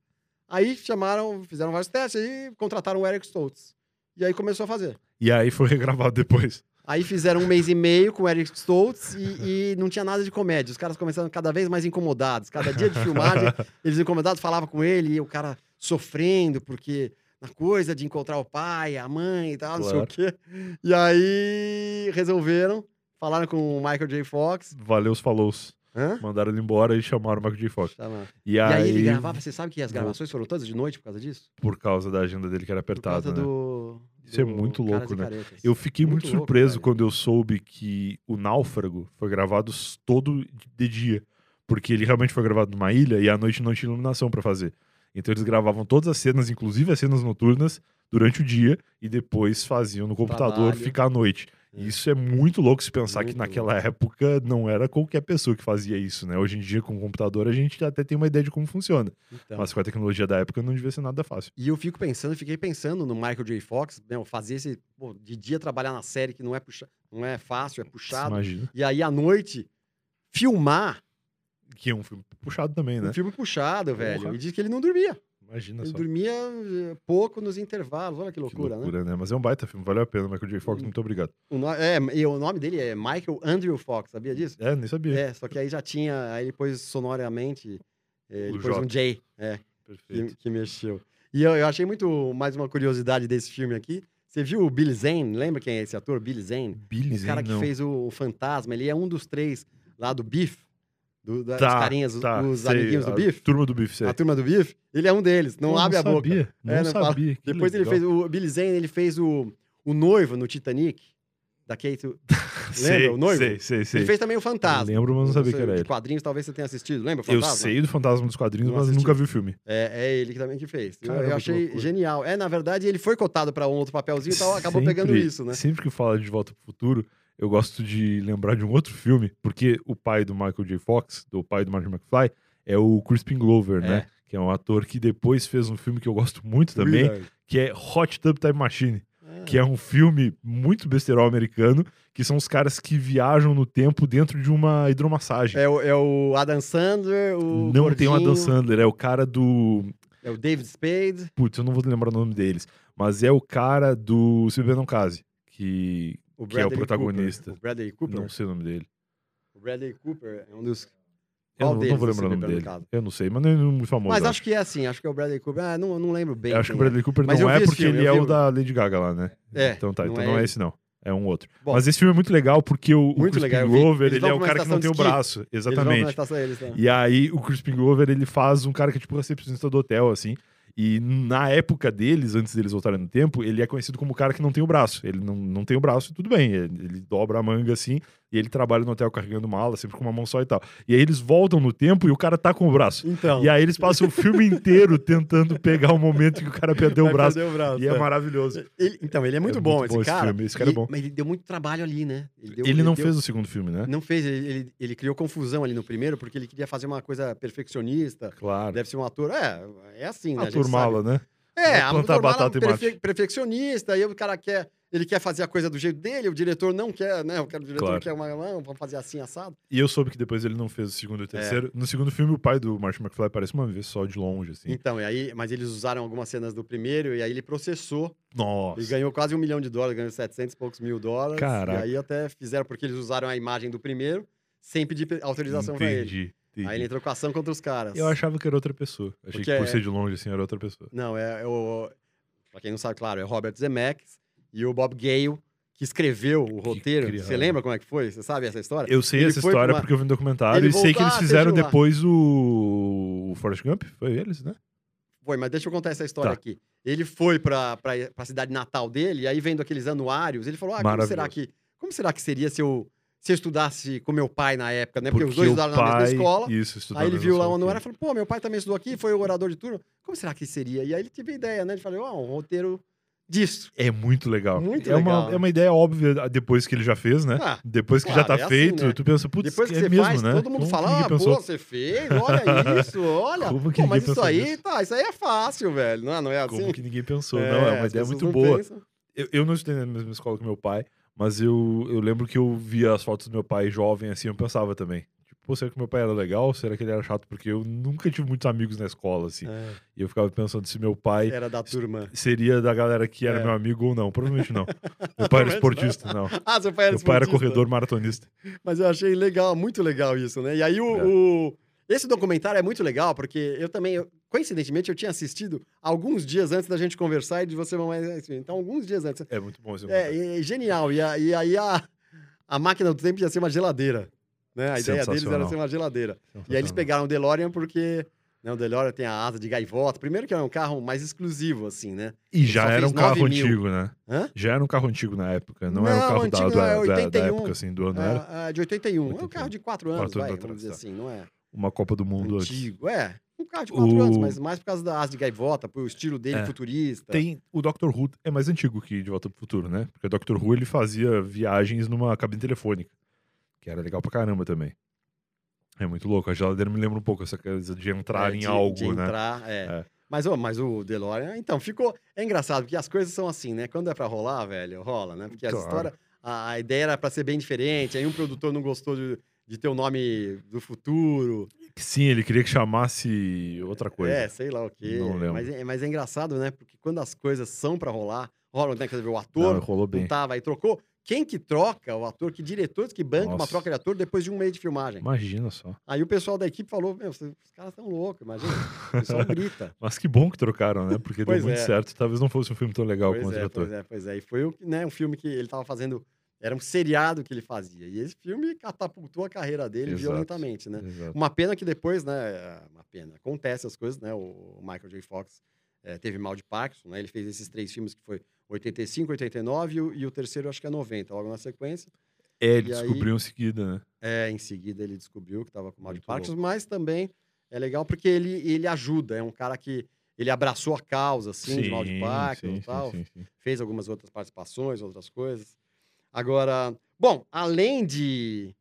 Aí chamaram, fizeram vários testes e contrataram o Eric Stoltz. E aí começou a fazer. E aí foi [laughs] regravado depois. Aí fizeram um mês e meio com o Eric Stoltz e, e não tinha nada de comédia. Os caras começaram cada vez mais incomodados. Cada dia de filmagem, [laughs] eles incomodados falavam com ele e o cara sofrendo, porque na coisa de encontrar o pai, a mãe e tal, não sei o quê. E aí resolveram, falaram com o Michael J. Fox. Valeu os. Hã? Mandaram ele embora e chamaram o Michael J. Fox. E, E aí, aí, ele gravava, você sabe que as gravações foram todas de noite por causa disso? por causa da agenda dele que era Por apertada, causa né? do. Isso é do muito Caras louco, né? Caretas. Eu fiquei muito, Muito louco, surpreso velho. quando eu soube que o Náufrago foi gravado todo de dia. Porque ele realmente foi gravado numa ilha e à noite não tinha iluminação pra fazer. Então eles gravavam todas as cenas, inclusive as cenas noturnas, durante o dia e depois faziam no computador Trabalho. ficar à noite. É. Isso é muito louco se pensar que Muito naquela época não era qualquer pessoa que fazia isso, né? Hoje em dia, com o computador, a gente até tem uma ideia de como funciona. Então. Mas com a tecnologia da época não devia ser nada fácil. E eu fico pensando, fiquei pensando no Michael J. Fox, meu, fazer esse. pô, de dia trabalhar na série que não é, puxa, não é fácil, é puxado. imagina. E aí à noite filmar Que é um filme puxado também, né? um filme puxado, velho. Porra. E diz que ele não dormia. Imagina Ele só. dormia eh, pouco nos intervalos. Olha que Que loucura, né? loucura, né? Mas é um baita filme, valeu a pena. Michael J. Fox, Hum. muito obrigado. O no- é, e o nome dele é Michael Andrew Fox, sabia disso? É, nem sabia. É, só que aí já tinha. Aí ele pôs sonoramente. eh, Ele O pôs um J. J. É. Perfeito. que, que mexeu. E eu, eu achei muito mais uma curiosidade desse filme aqui. Você viu o Billy Zane? Lembra quem é esse ator? Billy Zane? Billy O cara Zane, que não. fez o, o Fantasma. Ele é um dos três lá do Beef. Do, das Tá, carinhas, os- tá, os sei, amiguinhos do Beef. Turma do Biff, sei. A turma do Beef. Ele é um deles. Não abre a boca. Não É, não fala. sabia. que Depois ele legal. fez o Billy Zane, ele fez o, o noivo no Titanic. Da Kate. [laughs] Sei, Lembra o noivo? Sei, sei, sei. Ele fez também o Fantasma. Eu lembro, mas não sabia que era ele. quadrinhos talvez você tenha assistido. Lembra o Eu sei do Fantasma dos Quadrinhos, Não mas assisti. nunca vi o filme. É, é ele que também que fez. Eu- Caramba, eu achei genial. É, na verdade, ele foi cotado para um outro papelzinho e tal, acabou pegando isso, né? Sempre que fala de Volta pro Futuro, eu gosto de lembrar de um outro filme, porque o pai do Michael J. Fox, do pai do Martin McFly, é o Crispin Glover, né? Que é um ator que depois fez um filme que eu gosto muito também, Verdade. que é Hot Tub Time Machine, Ah, que é um filme muito besterol americano, que são os caras que viajam no tempo dentro de uma hidromassagem. É, o, é o Adam Sandler, o. Não tem o Adam gordinho, Sandler, é o cara do. É o David Spade. Putz, eu não vou lembrar o nome deles. Mas é o cara do Se Beber Não Case. Que. O Que é o protagonista. Cooper. O Bradley Cooper. Não sei o nome dele. O Bradley Cooper é um dos. Eu não, não vou lembrar o nome dele. Eu não sei, mas não é muito famoso. Mas acho que é assim, acho que é o Bradley Cooper. Ah, não, não lembro bem. Eu acho que o é. Bradley Cooper não é porque filme, ele é o da Lady Gaga lá, né? É, Então tá, não então é não é esse não. É um outro. Bom, Mas esse filme é muito legal porque o, o Crispin. Glover, ele é o cara que não tem o braço. Eles vão na Exatamente. estação, eles estão- E aí o Crispin Glover, ele faz um cara que é tipo recepcionista do hotel, assim. E na época deles, antes deles voltarem no tempo, ele é conhecido como o cara que não tem o braço. Ele não, não tem o braço, tudo bem. Ele, ele dobra a manga assim, e ele trabalha no hotel carregando mala, sempre com uma mão só e tal. E aí eles voltam no tempo e o cara tá com o braço. Então. E aí eles passam o filme inteiro tentando pegar o momento que o cara perdeu o braço. o braço, E é é. maravilhoso. Ele- então, ele é muito É bom, muito esse bom esse cara. filme, esse cara é E- bom. Mas ele deu muito trabalho ali, né? deu- Ele não deu- fez o segundo filme, né? Não fez, ele, ele, ele criou confusão ali no primeiro, porque ele queria fazer uma coisa perfeccionista. Claro. Deve ser um ator. É, é assim, né? a A gente turmala, né? sabe. É, a plantar batata e perfe- perfeccionista, aí o cara quer. Ele quer fazer a coisa do jeito dele, o diretor não quer, né? O diretor Claro. quer uma. Não, vamos fazer assim, assado. E eu soube que depois ele não fez o segundo e o terceiro. No segundo filme, o pai do Martin McFly aparece uma vez só de longe, assim. Então, e aí, mas eles usaram algumas cenas do primeiro, e aí ele processou Nossa. e ganhou quase um milhão de dólares, ganhou 700 e poucos mil dólares. Caraca. E aí até fizeram, porque eles usaram a imagem do primeiro, sem pedir pe- autorização pra ele. Entendi. Entendi. Aí ele entrou com ação contra os caras. Eu achava que era outra pessoa. Achei Porque que por é- ser de longe, assim, era outra pessoa. Não, é, é o. Pra quem não sabe, claro, é Robert Zemeckis e o Bob Gale, que escreveu o roteiro. Você lembra como é que foi? Você sabe essa história? Eu sei Ele essa história uma- porque eu vi um documentário Ele e sei que eles ah, fizeram depois o... o Forrest Gump. Foi eles, né? Foi, mas deixa eu contar essa história Tá. aqui. Ele foi pra, pra, pra cidade natal dele, e aí vendo aqueles anuários, ele falou: Ah, como será que. Como será que seria se eu, se eu estudasse com meu pai na época, né? Porque, os Porque dois o estudaram na mesma pai- escola. Isso, Aí ele viu lá o anuário e falou: pô, meu pai também estudou aqui, foi o orador de turno. Como será que seria? E aí ele teve a ideia, né? Ele falou: ah, um roteiro disso. É muito legal. Muito é legal, Uma, né? é uma ideia óbvia depois que ele já fez, né? Ah, depois que já tá é assim, feito, né? tu pensa, putz, Depois que é você mesmo, faz, né? todo mundo Como fala, ah, pô, pensou? você fez, olha [laughs] isso, olha. Como que Pô, mas isso aí, tá, isso aí é fácil, velho. Não, não é assim? Como que ninguém pensou? não, é uma ideia muito boa. Eu, eu não estudei na mesma escola que meu pai, mas eu, eu lembro que eu via as fotos do meu pai jovem assim, eu pensava também. Pô, será que meu pai era legal? Será que ele era chato? Porque eu nunca tive muitos amigos na escola, assim. É, E eu ficava pensando se meu pai era da turma. seria da galera que era É. meu amigo ou não. Provavelmente não. [laughs] Meu pai era esportista, não. [laughs] Ah, seu pai era Meu pai era esportista. corredor maratonista. Mas eu achei legal, muito legal isso, né? E aí o, É. o- esse documentário é muito legal porque eu também, eu- coincidentemente, eu tinha assistido alguns dias antes da gente conversar e de você mais, então alguns dias antes. É muito bom esse É, e- genial. E, a- e aí a, a máquina do tempo ia ser uma geladeira, né? A ideia deles era ser uma geladeira. E aí eles pegaram o DeLorean porque né, o DeLorean tem a asa de gaivota. Primeiro que era um carro mais exclusivo, assim, né? E já era um carro 9 mil. antigo, né? Hã? Já era um carro antigo na época. Não, era um Não, carro da, não, é da, da- da 81. época, assim, do ano, não era? É, é, de 81. É um 81. carro de 4 anos, Quatro vai, anos vamos dizer atrás, tá. assim, não é? Uma Copa do Mundo antes. Antigo, é. Um carro de 4 O- anos, mas mais por causa da asa de gaivota, por o estilo dele É. futurista. Tem o Dr. Who é mais antigo que De Volta pro Futuro, né? Porque o Dr. Who ele fazia viagens numa cabine telefônica, que era legal pra caramba também. É muito louco. A geladeira me lembra um pouco essa coisa de entrar É, em de- algo, de né? entrar, é. É. Mas, ô, mas o DeLorean, então, ficou. É engraçado, porque as coisas são assim, né? Quando é pra rolar, velho, rola, né? Porque Claro. histórias. A, a ideia era pra ser bem diferente, aí um produtor não gostou de, de ter o nome do futuro. Sim, ele queria que chamasse outra coisa. É, sei lá o quê. Não lembro. Mas, é- mas é engraçado, né? Porque quando as coisas são pra rolar, rolam, né? Quer dizer, o ator Não, rolou bem. não tava aí, trocou. Quem que troca o ator? Que diretores que banca uma troca de ator depois de um mês de filmagem? Imagina só. Aí o pessoal da equipe falou: Meu, os caras estão loucos, imagina. O pessoal grita. [laughs] Mas que bom que trocaram, né? Porque deu muito é. certo. Talvez não fosse um filme tão legal pois quanto o é, ator. pois é, pois é. E foi né, um filme que ele tava fazendo. Era um seriado que ele fazia. E esse filme catapultou a carreira dele Exato. violentamente, né? Exato. Uma pena que depois, né? Uma pena. Acontece as coisas, né? O Michael J. Fox eh, teve mal de Parkinson, né? Ele fez esses três filmes que foi 85, 89 e o, e o terceiro acho que é 90, logo na sequência. É, ele E aí- descobriu em seguida, né? É, em seguida ele descobriu que estava com mal de Parkinson, mas também é legal porque ele, ele ajuda, é um cara que ele abraçou a causa, assim, de mal de Parkinson sim, e tal, sim, sim, sim. fez algumas outras participações, outras coisas. Agora, bom, além de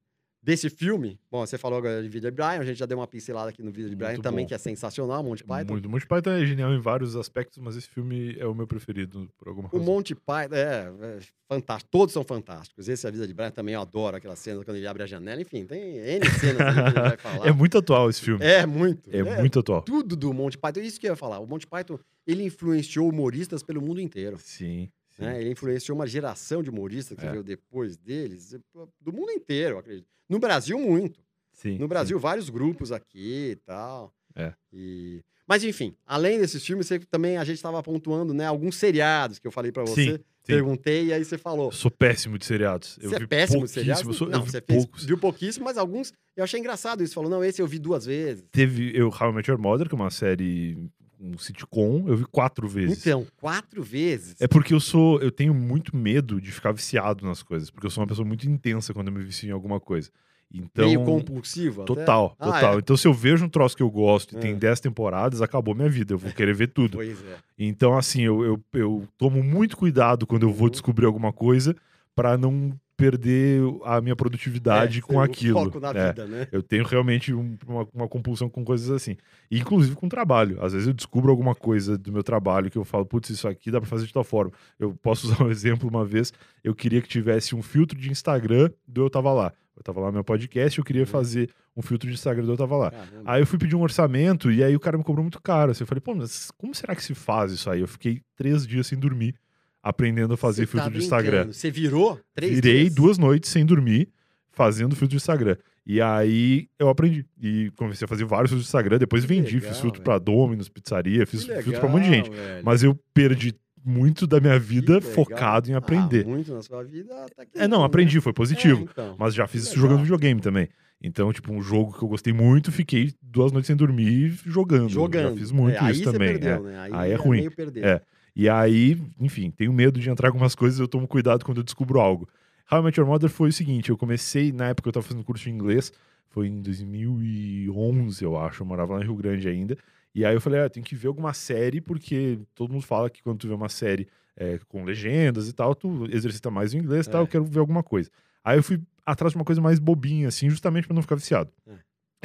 desse filme, bom, você falou agora de Vida de Brian, a gente já deu uma pincelada aqui no Vida de Brian Muito também, bom. que é sensacional, Monty Python. Muito. Monty Python é genial em vários aspectos, mas esse filme é o meu preferido por alguma O razão. Monty Python, é, é fantástico, todos são fantásticos. Esse é a Vida de Brian também, eu adoro aquela cena quando ele abre a janela, enfim, tem N cenas que a gente vai [laughs] falar. É muito atual esse filme. É muito. É, muito atual. tudo do Monty Python. Isso que eu ia falar. O Monty Python, ele influenciou humoristas pelo mundo inteiro. Sim. Sim. Né? Ele influenciou uma geração de humoristas que É. veio depois deles, do mundo inteiro, eu acredito. No Brasil, muito. sim No Brasil, vários grupos aqui e tal. É. E... Mas, enfim, além desses filmes, você também a gente estava pontuando né, alguns seriados que eu falei Sim, você. sim. Perguntei e aí você falou. Eu sou péssimo de seriados. Eu Você é vi péssimo de seriados? eu sou- Não, eu vi você fez, poucos. viu pouquíssimo, mas alguns eu achei engraçado isso. Falou, não, esse eu vi duas vezes. Teve eu, How I Met Your Mother, que é uma série, um sitcom, eu vi quatro vezes. Então, quatro vezes. É porque eu sou, eu tenho muito medo de ficar viciado nas coisas, porque eu sou uma pessoa muito intensa quando eu me vicio em alguma coisa. Então, Meio compulsivo. até. total, Ah, total. é? Então se eu vejo um troço que eu gosto e É. tem 10 temporadas, acabou minha vida, eu vou querer ver tudo. Pois é. Então assim, eu, eu, eu tomo muito cuidado quando eu vou Uhum. descobrir alguma coisa pra não perder a minha produtividade É, com aquilo. foco na É. vida, né? Eu tenho realmente um- uma, uma compulsão com coisas assim. E, inclusive com trabalho. Às vezes eu descubro alguma coisa do meu trabalho que eu falo, putz, isso aqui dá pra fazer de tal forma. Eu posso [laughs] usar um exemplo uma vez. Eu queria que tivesse um filtro de Instagram do Eu Tava Lá. Eu tava lá no meu podcast, eu queria Uhum. fazer um filtro de Instagram do Eu Tava Lá. Caramba. Aí eu fui pedir um orçamento e aí o cara me cobrou muito caro. Assim, eu falei, pô, mas como será que se faz isso aí? Eu fiquei três dias sem dormir, aprendendo a fazer filtro tá de Instagram. Você virou três Virei dias? duas noites sem dormir, fazendo filtro de Instagram. E aí eu aprendi. E comecei a fazer vários filtros do Instagram. Depois Que vendi, legal, fiz filtro velho. pra Dominus, pizzaria, fiz Que filtro pra um monte de gente. legal, velho. Mas eu perdi muito da minha vida legal. focado em Ah, aprender. muito na sua vida. Tá aqui, é, não, né? aprendi, foi positivo. É, então. Mas já fiz isso legal. jogando videogame também. Então, tipo, um jogo que eu gostei muito, fiquei duas noites sem dormir jogando. Jogando. Já fiz muito É, isso também. Perdeu, é. né? Aí, Aí é ruim. meio perder. É. E aí, enfim, tenho medo de entrar em algumas coisas, eu tomo cuidado quando eu descubro algo. How I Met Your Mother foi o seguinte, eu comecei, na época eu tava fazendo curso de inglês, foi em 2011, eu acho, eu morava lá em Rio Grande ainda, e aí eu falei, ah, tem que ver alguma série, porque todo mundo fala que quando tu vê uma série é, com legendas e tal, tu exercita mais o inglês e tal, É. eu quero ver alguma coisa. Aí eu fui atrás de uma coisa mais bobinha, assim, justamente pra não ficar viciado. É.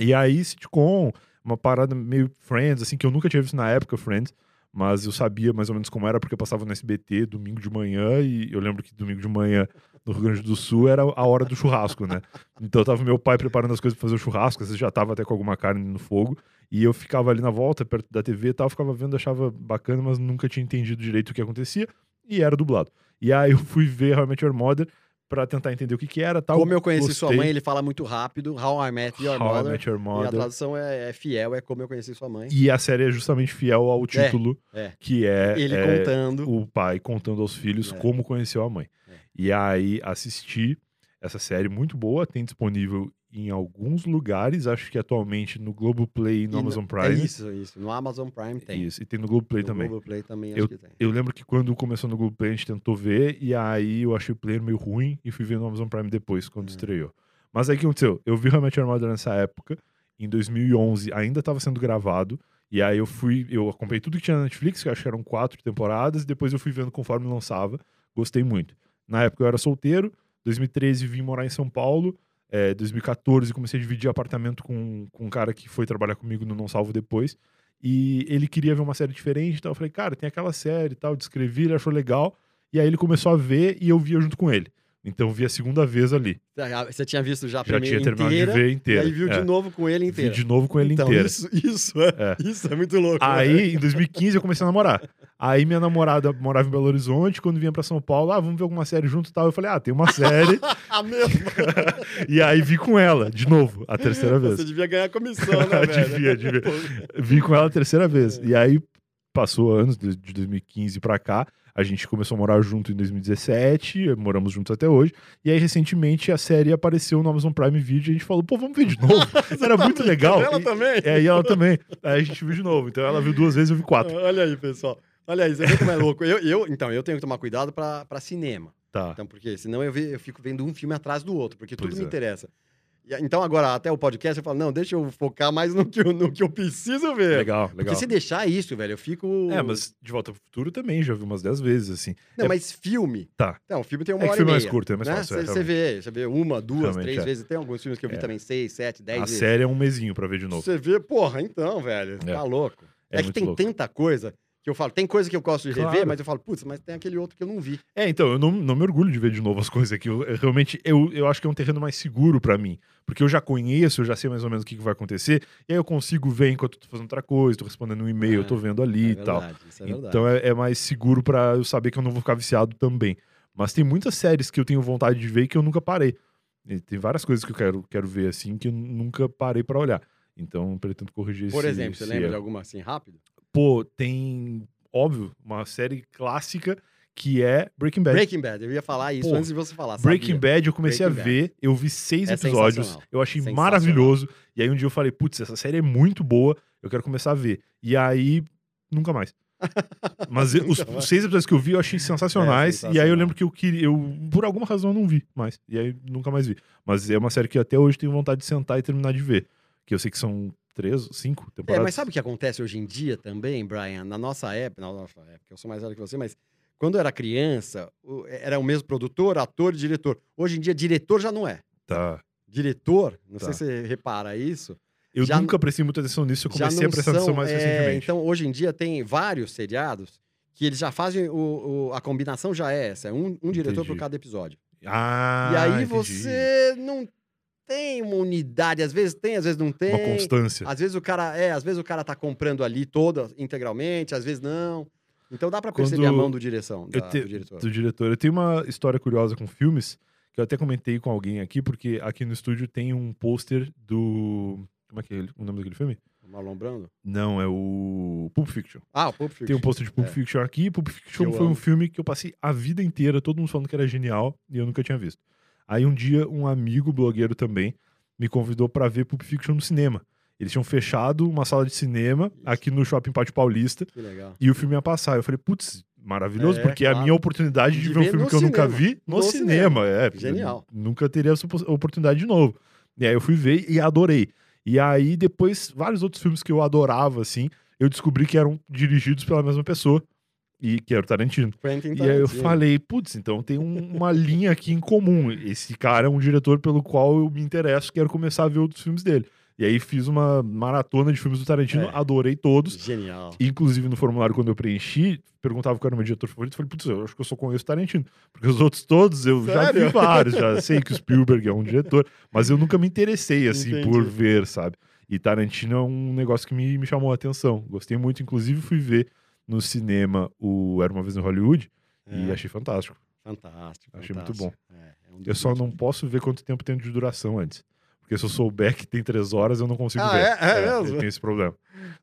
E aí, sitcom, uma parada meio Friends, assim, que eu nunca tinha visto na época, Friends, mas eu sabia mais ou menos como era, porque eu passava no SBT domingo de manhã, e eu lembro que domingo de manhã no Rio Grande do Sul era a hora do churrasco, né? Então tava meu pai preparando as coisas pra fazer o churrasco, às vezes já tava até com alguma carne no fogo, e eu ficava ali na volta, perto da TV e tal, ficava vendo, achava bacana, mas nunca tinha entendido direito o que acontecia, e era dublado. E aí eu fui ver Met Your Mother pra tentar entender o que que era tal. Como eu conheci sua Gostei. mãe, ele fala muito rápido. How I Met Your How I Mother. Met Your E a Mother. tradução é, é fiel, é como eu conheci sua mãe. E a série é justamente fiel ao título, é. que é, Ele é, contando. o pai contando aos filhos É. como conheceu a mãe. É. E aí assisti essa série muito boa, tem disponível em alguns lugares, acho que atualmente no Globoplay e no E Amazon É Prime. isso, isso. No Amazon Prime tem. Isso, e tem no Globoplay no também. Globoplay também acho que tem. Eu lembro que quando começou no Globoplay a gente tentou ver, e aí eu achei o player meio ruim e fui ver no Amazon Prime depois, quando É. estreou. Mas aí o que aconteceu? Eu vi Your Mother nessa época, em 2011 ainda estava sendo gravado, e aí eu fui, eu acompanhei tudo que tinha na Netflix, que eu acho que eram quatro temporadas, e depois eu fui vendo conforme lançava, gostei muito. Na época eu era solteiro, 2013 vim morar em São Paulo, é, 2014 comecei a dividir apartamento com, com um cara que foi trabalhar comigo no Não Salvo depois, e ele queria ver uma série diferente, então eu falei, cara, tem aquela série e tal, descrevi, ele achou legal, e aí ele começou a ver e eu via junto com ele. Então vi a segunda vez ali. Ah, Você tinha visto já a Já primeira tinha terminado inteira, de ver E inteira. aí viu É. de novo com ele Vi inteiro. de novo com ele então, inteira. Isso, isso, é, É. isso é muito louco. né? Aí, em 2015, eu comecei a namorar. Aí, minha namorada morava em Belo Horizonte. Quando vinha pra São Paulo, ah, vamos ver alguma série junto e tal. Eu falei, ah, tem uma série. [laughs] A mesma. [laughs] e aí, vi com ela, de novo, a terceira vez. Você devia ganhar comissão, né, [laughs] velho? Devia, devia. Vi com ela a terceira vez. E aí, passou anos, de de 2015 pra cá. A gente começou a morar junto em 2017, moramos juntos até hoje. E aí, recentemente, a série apareceu no Amazon Prime Video e a gente falou, pô, vamos ver de novo. [laughs] Era muito legal. Ela E- também? É, e ela também. Aí a gente viu de novo. Então ela viu duas vezes, eu vi quatro. Olha aí, pessoal. Olha aí, você vê como é louco. Eu, eu, então, eu tenho que tomar cuidado pra, pra cinema. Tá. Então, porque senão eu, ve- eu fico vendo um filme atrás do outro, porque tudo Pois me é. interessa. Então, agora, até o podcast, eu falo, não, deixa eu focar mais no que eu, no que eu preciso ver. Legal, Porque legal. se deixar isso, velho, eu fico. É, mas De Volta ao Futuro também, já vi umas dez vezes, assim. Não, é- mas filme. Tá. Não, o filme tem uma É hora filme e mais meia. curto, é mais né? fácil, é, Você realmente. vê, você vê uma, duas, Realmente, três é. vezes. Tem alguns filmes que eu vi É. também, seis, sete, dez A vezes. série é um mesinho pra ver de novo. Você vê, porra, então, velho, É. tá louco. É É, que tem louco. tanta coisa que eu falo, tem coisa que eu gosto de rever, Claro. mas eu falo, putz, mas tem aquele outro que eu não vi. É, então, eu não, não me orgulho de ver de novo as coisas aqui. Eu, eu realmente, eu, eu acho que é um terreno mais seguro pra mim. Porque eu já conheço, eu já sei mais ou menos o que, que vai acontecer. E aí eu consigo ver enquanto eu tô fazendo outra coisa, tô respondendo um e-mail, É, eu tô vendo ali é e tal. verdade, isso é verdade. Então é, é mais seguro pra eu saber que eu não vou ficar viciado também. Mas tem muitas séries que eu tenho vontade de ver e que eu nunca parei. E tem várias coisas que eu quero, quero ver assim que eu nunca parei pra olhar. Então pretendo corrigir Por esse exemplo, você esse lembra de alguma assim rápido? Pô, tem, óbvio, uma série clássica que é Breaking Bad. Breaking Bad, eu ia falar isso Pô, antes de você falar. Breaking sabia? Bad eu comecei Breaking a ver, eu vi seis É episódios, sensacional. eu achei Sensacional. maravilhoso. E aí um dia eu falei, putz, essa série é muito boa, eu quero começar a ver. E aí, nunca mais. [laughs] Mas os, mais. os seis episódios que eu vi eu achei sensacionais. É, E aí eu sensacional. lembro que eu queria, eu por alguma razão eu não vi mais. E aí nunca mais vi. Mas é uma série que até hoje tenho vontade de sentar e terminar de ver. Que eu sei que são três, cinco É, temporadas. mas sabe o que acontece hoje em dia também, Brian? Na nossa época, na nossa época, eu sou mais velho que você, mas quando eu era criança, era o mesmo produtor, ator e diretor. Hoje em dia, diretor já não é. Tá. Diretor, não Tá. sei se você repara isso. Eu Já nunca prestei muita atenção nisso, eu comecei a prestar atenção mais é, recentemente. Então, hoje em dia, tem vários seriados que eles já fazem o, o- a combinação já é essa, é um, um diretor por cada episódio. Ah, e aí entendi. você não tem uma unidade, às vezes tem, às vezes não tem. Uma constância. Às vezes o cara é, às vezes o cara tá comprando ali toda integralmente, às vezes não. Então dá pra perceber Quando a mão do direção, da- te- do diretor. do diretor. Eu tenho uma história curiosa com filmes, que eu até comentei com alguém aqui, porque aqui no estúdio tem um pôster do. Como é que é o nome daquele filme? Marlon Brando? Não, é o Pulp Fiction. Ah, o Pulp Fiction. Tem um pôster de Pulp É. Fiction aqui. Pulp Fiction eu foi um amo. filme que eu passei a vida inteira, todo mundo falando que era genial, e eu nunca tinha visto. Aí um dia, um amigo blogueiro também me convidou pra ver Pulp Fiction no cinema. Eles tinham fechado uma sala de cinema aqui no Shopping Pátio Paulista Que legal. e o filme ia passar. Eu falei, putz, maravilhoso, É, porque é a minha oportunidade de, De ver um filme que eu nunca cinema. vi no, No cinema. É, Genial. Nunca teria essa oportunidade de novo. E aí eu fui ver e adorei. E aí depois, vários outros filmes que eu adorava, assim, eu descobri que eram dirigidos pela mesma pessoa. E que era o Tarantino. E aí eu falei, putz, então tem um- uma linha aqui em comum. Esse cara é um diretor pelo qual eu me interesso, quero começar a ver outros filmes dele. E aí fiz uma maratona de filmes do Tarantino, É. adorei todos. Genial. Inclusive, no formulário, quando eu preenchi, perguntava qual era o meu diretor favorito. Falei, putz, eu acho que eu só conheço Tarantino. Porque os outros todos eu já vi Sério? vários, já sei que o [laughs] Spielberg é um diretor, mas eu nunca me interessei, assim, Entendi. por ver, sabe? E Tarantino é um negócio que me, me chamou a atenção. Gostei muito, inclusive fui ver no cinema o Era Uma Vez em Hollywood e É. achei fantástico. Fantástico. Achei muito fantástico. É, é um Eu só não posso ver quanto tempo tem de duração antes. Porque se eu souber que tem três horas, eu não consigo Ah, ver. é? É mesmo? Eu tenho esse problema.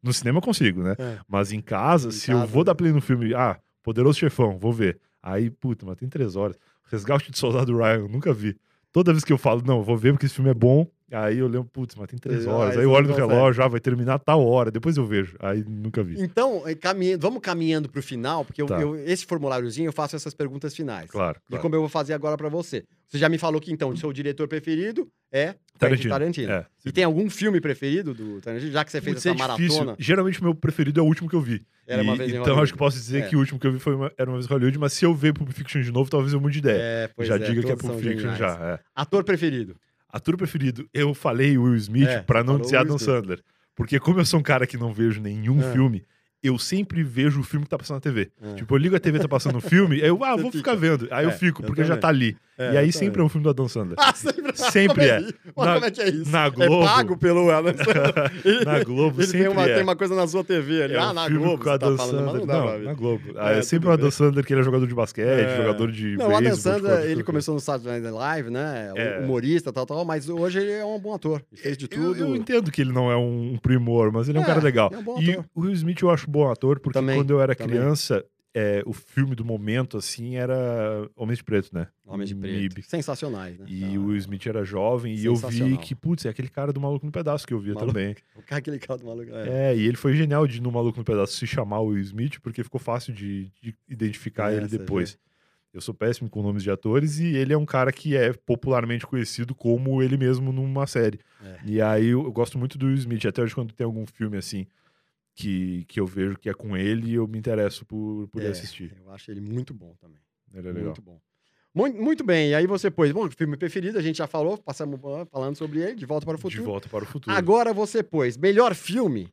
No cinema eu consigo, né? É. Mas em casa, Em se eu casa, vou dar play no filme, ah, Poderoso Chefão, vou ver. Aí, puta, mas tem três horas. Resgate de Soldado Ryan, eu nunca vi. Toda vez que eu falo, não, vou ver porque esse filme é bom, aí eu lembro, putz, mas tem três Ah, horas. aí Aí eu olho no relógio, ah, vai terminar tal hora, depois eu vejo. Aí nunca vi. Então, eh, caminha- vamos caminhando pro final, porque Tá. eu- esse formuláriozinho eu faço essas perguntas finais. Claro, E claro. como eu vou fazer agora pra você. Você já me falou que então, o seu diretor preferido é Tarantino. Tarantino. É. E tem algum filme preferido do Tarantino? Já que você fez Putz, essa é difícil. maratona. Geralmente o meu preferido é o último que eu vi. Era uma E- vez em então Hollywood. acho que posso dizer É. que o último que eu vi foi uma- Era uma vez em Hollywood, mas se eu ver Pulp Fiction de novo, talvez eu mude de ideia. É, já é, diga que é Pulp Fiction geniais. já. É. Ator preferido. Ator preferido, eu falei Will Smith É, pra não dizer Adam. Sandler. Porque como eu sou um cara que não vejo nenhum É. filme, eu sempre vejo o filme que tá passando na TV. É. Tipo, eu ligo a TV, tá passando um filme, aí eu, ah, Você vou fica. ficar vendo. Aí É, eu fico, eu porque já também. tá ali. É, e aí eu sempre é um filme do Adam Sandler. [laughs] Ah, sempre, Sempre é. Mas Na- como é que é isso? na É Globo. pago pelo Adam [laughs] Sandler. Na Globo Ele sempre tem uma, é. tem uma coisa na sua TV ali. É ah, um na Globo. com tá Adam falando, mas Sandler. não Não, na Globo. Ah, É, É, sempre tudo o Adam bem. Sandler, que ele é jogador de basquete, É. jogador de Não, o Adam Sandler, ele coisa. começou no Saturday Night Live, né? É. Humorista, tal, tal, mas hoje ele é um bom ator. Ele fez de Eu, tudo. eu entendo que ele não é um primor, mas ele é um É, cara legal. é um bom e ator. o Will Smith eu acho bom ator, porque quando eu era criança, é, o filme do momento, assim, era Homens de Preto, né? Homens de Preto. MIB. Sensacionais, né? E Tá. o Will Smith era jovem e eu vi que, putz, é aquele cara do Maluco no Pedaço que eu via Maluco- também. [laughs] O cara, aquele cara do maluco. É. É, e ele foi genial de no Maluco no Pedaço se chamar o Smith, porque ficou fácil de, de identificar É, ele depois. Eu sou péssimo com nomes de atores e ele é um cara que é popularmente conhecido como ele mesmo numa série. É. E aí eu, eu gosto muito do Will Smith, até hoje quando tem algum filme assim que, que eu vejo que é com ele, eu me interesso por, por É, assistir. Eu acho ele muito bom também. Ele é legal. Muito bom. Muito, muito bem. E aí você pôs, bom, filme preferido, a gente já falou, passamos ah, falando sobre ele, De Volta para o De Futuro. volta para o futuro. Agora você pôs melhor filme.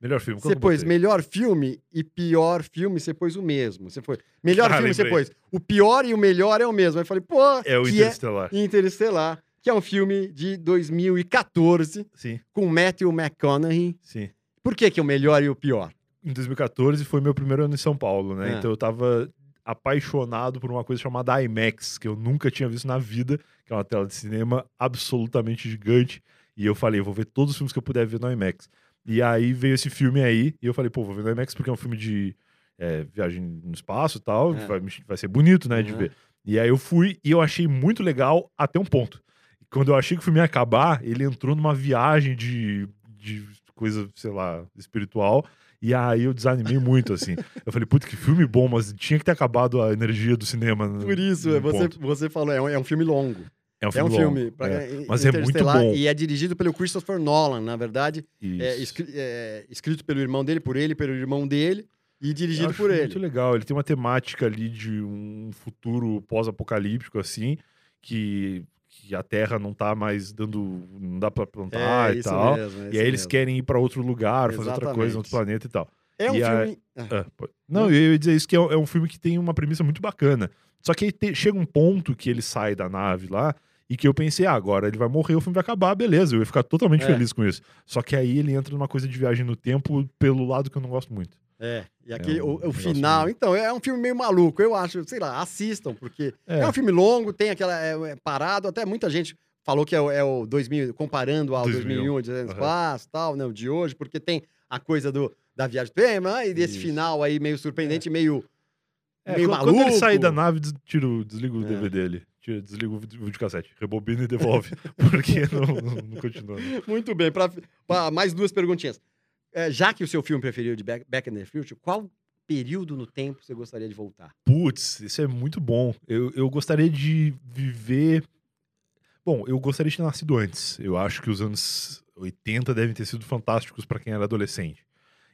Melhor filme. Você pôs melhor filme e pior filme, você pôs o mesmo. Você foi melhor Ah, filme, você pôs o pior e o melhor é o mesmo. Aí eu falei, pô, É o que Interestelar. é Interestelar, que é um filme de 2014 Sim, com Matthew McConaughey. sim. Por que que o melhor e o pior? Em 2014 foi meu primeiro ano em São Paulo, né? É. Então eu tava apaixonado por uma coisa chamada IMAX, que eu nunca tinha visto na vida, que é uma tela de cinema absolutamente gigante. E eu falei, vou ver todos os filmes que eu puder ver no IMAX. E aí veio esse filme aí, e eu falei, pô, vou ver no IMAX porque é um filme de é, viagem no espaço e tal, É. vai, vai ser bonito, né, de Uhum. ver. E aí eu fui e eu achei muito legal até um ponto. Quando eu achei que o filme ia acabar, ele entrou numa viagem de, de coisa, sei lá, espiritual. E aí eu desanimei muito, assim. Eu falei, puta, que filme bom, mas tinha que ter acabado a energia do cinema. Por isso, num você, ponto. você falou, é um, é um filme longo. É um É filme um longo, filme. pra- é. é, Mas é muito bom. E é dirigido pelo Christopher Nolan, na verdade. É, é, escrito pelo irmão dele, por ele, pelo irmão dele. E dirigido por ele. Muito legal. Ele tem uma temática ali de um futuro pós-apocalíptico, assim, que, que a Terra não tá mais dando. não dá pra plantar É, e tal. mesmo, é e aí eles mesmo. querem ir pra outro lugar, fazer outra coisa, outro planeta e tal. É um e a- filme. Ah, pô- não, eu ia dizer isso que é, um- é um filme que tem uma premissa muito bacana. Só que aí te- chega um ponto que ele sai da nave lá e que eu pensei, ah, agora ele vai morrer, o filme vai acabar, beleza, eu ia ficar totalmente É. feliz com isso. Só que aí ele entra numa coisa de viagem no tempo pelo lado que eu não gosto muito. É, e aquele, um o, o final. meio- Então, é um filme meio maluco, eu acho. Sei lá, assistam, porque é, É. um filme longo, tem aquela. É, é parado, até muita gente falou que é o, é o 2000, comparando ao 2001, 2001, Odisseia no aham. Espaço tal, né, o de hoje, porque tem a coisa do, da viagem do tempo, né, e desse Isso. final aí meio surpreendente, meio. É, meio quando, quando ele maluco. sair da nave, des- tira o- É. DVD ali. Desliga o vídeo- videocassete. Rebobina e devolve. [laughs] porque não, não, não continua. né? Muito bem, pra, pra mais duas perguntinhas. É, já que o seu filme preferido de Back, Back in the Future, qual período no tempo você gostaria de voltar? Putz, isso é muito bom. Eu, eu gostaria de viver. Bom, eu gostaria de ter nascido antes. Eu acho que os anos 80 devem ter sido fantásticos pra quem era adolescente.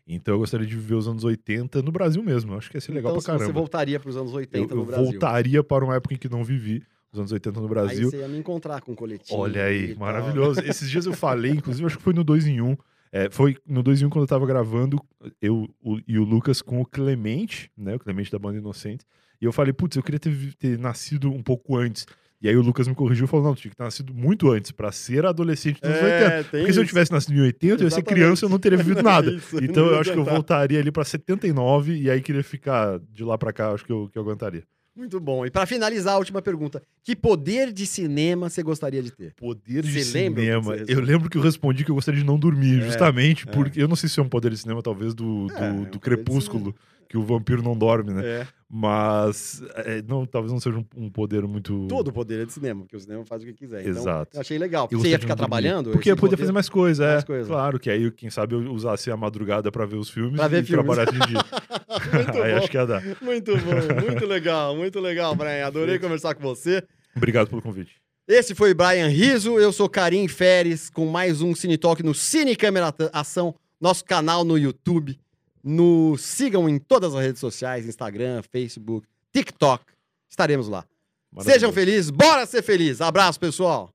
Então eu gostaria de viver os anos 80 no Brasil mesmo. Eu acho que ia ser legal então, pra caramba. você voltaria para os anos 80 eu, no eu Brasil. voltaria para uma época em que não vivi, os anos 80 no Aí Brasil. você ia me encontrar com o coletivo. Olha aí, maravilhoso. Esses dias eu falei, inclusive, acho que foi no 2 em 1. É, foi no 2 em 1 quando eu tava gravando, eu o- e o Lucas com o Clemente, né? O Clemente da banda Inocente. E eu falei, putz, eu queria ter, ter nascido um pouco antes. E aí o Lucas me corrigiu e falou: não, tu tinha que ter nascido muito antes, pra ser adolescente dos 80. É, tem Porque se eu isso. tivesse nascido em 80, eu ia ser Exatamente. criança eu não teria vivido [laughs] nada. Isso, então eu acho que eu voltaria ali pra 79 e aí queria ficar de lá pra cá, acho que eu, que eu aguentaria. Muito bom. E para finalizar, a última pergunta. Que poder de cinema você gostaria de ter? Poder de Você que cinema. Eu lembro que eu respondi que eu gostaria de não dormir, É, justamente é. porque. Eu não sei se é um poder de cinema, talvez, do, do, É, é um de crepúsculo, que o vampiro não dorme, né? É. Mas é, não, talvez não seja um, um poder muito. Todo poder é de cinema, porque o cinema faz o que quiser. Então, Exato. eu achei legal. Eu Porque você ia ficar trabalhando? Porque eu esse poder fazer mais coisa, é. Mais coisa. Claro, que aí, quem sabe, eu usasse a madrugada pra ver os filmes Pra ver e filmes. trabalhar de dia. [laughs] [laughs] Muito aí bom. acho que ia dar. Muito bom, muito legal, muito legal, Brian. Adorei conversar com você. Obrigado pelo convite. Esse foi Brian Riso, eu sou Karim Feres, com mais um Cine Talk no Cine Câmera Ação, nosso canal no YouTube. Nos sigam em todas as redes sociais, Instagram, Facebook, TikTok. Estaremos lá. Sejam Maravilhoso. felizes, bora ser feliz. Abraço, pessoal.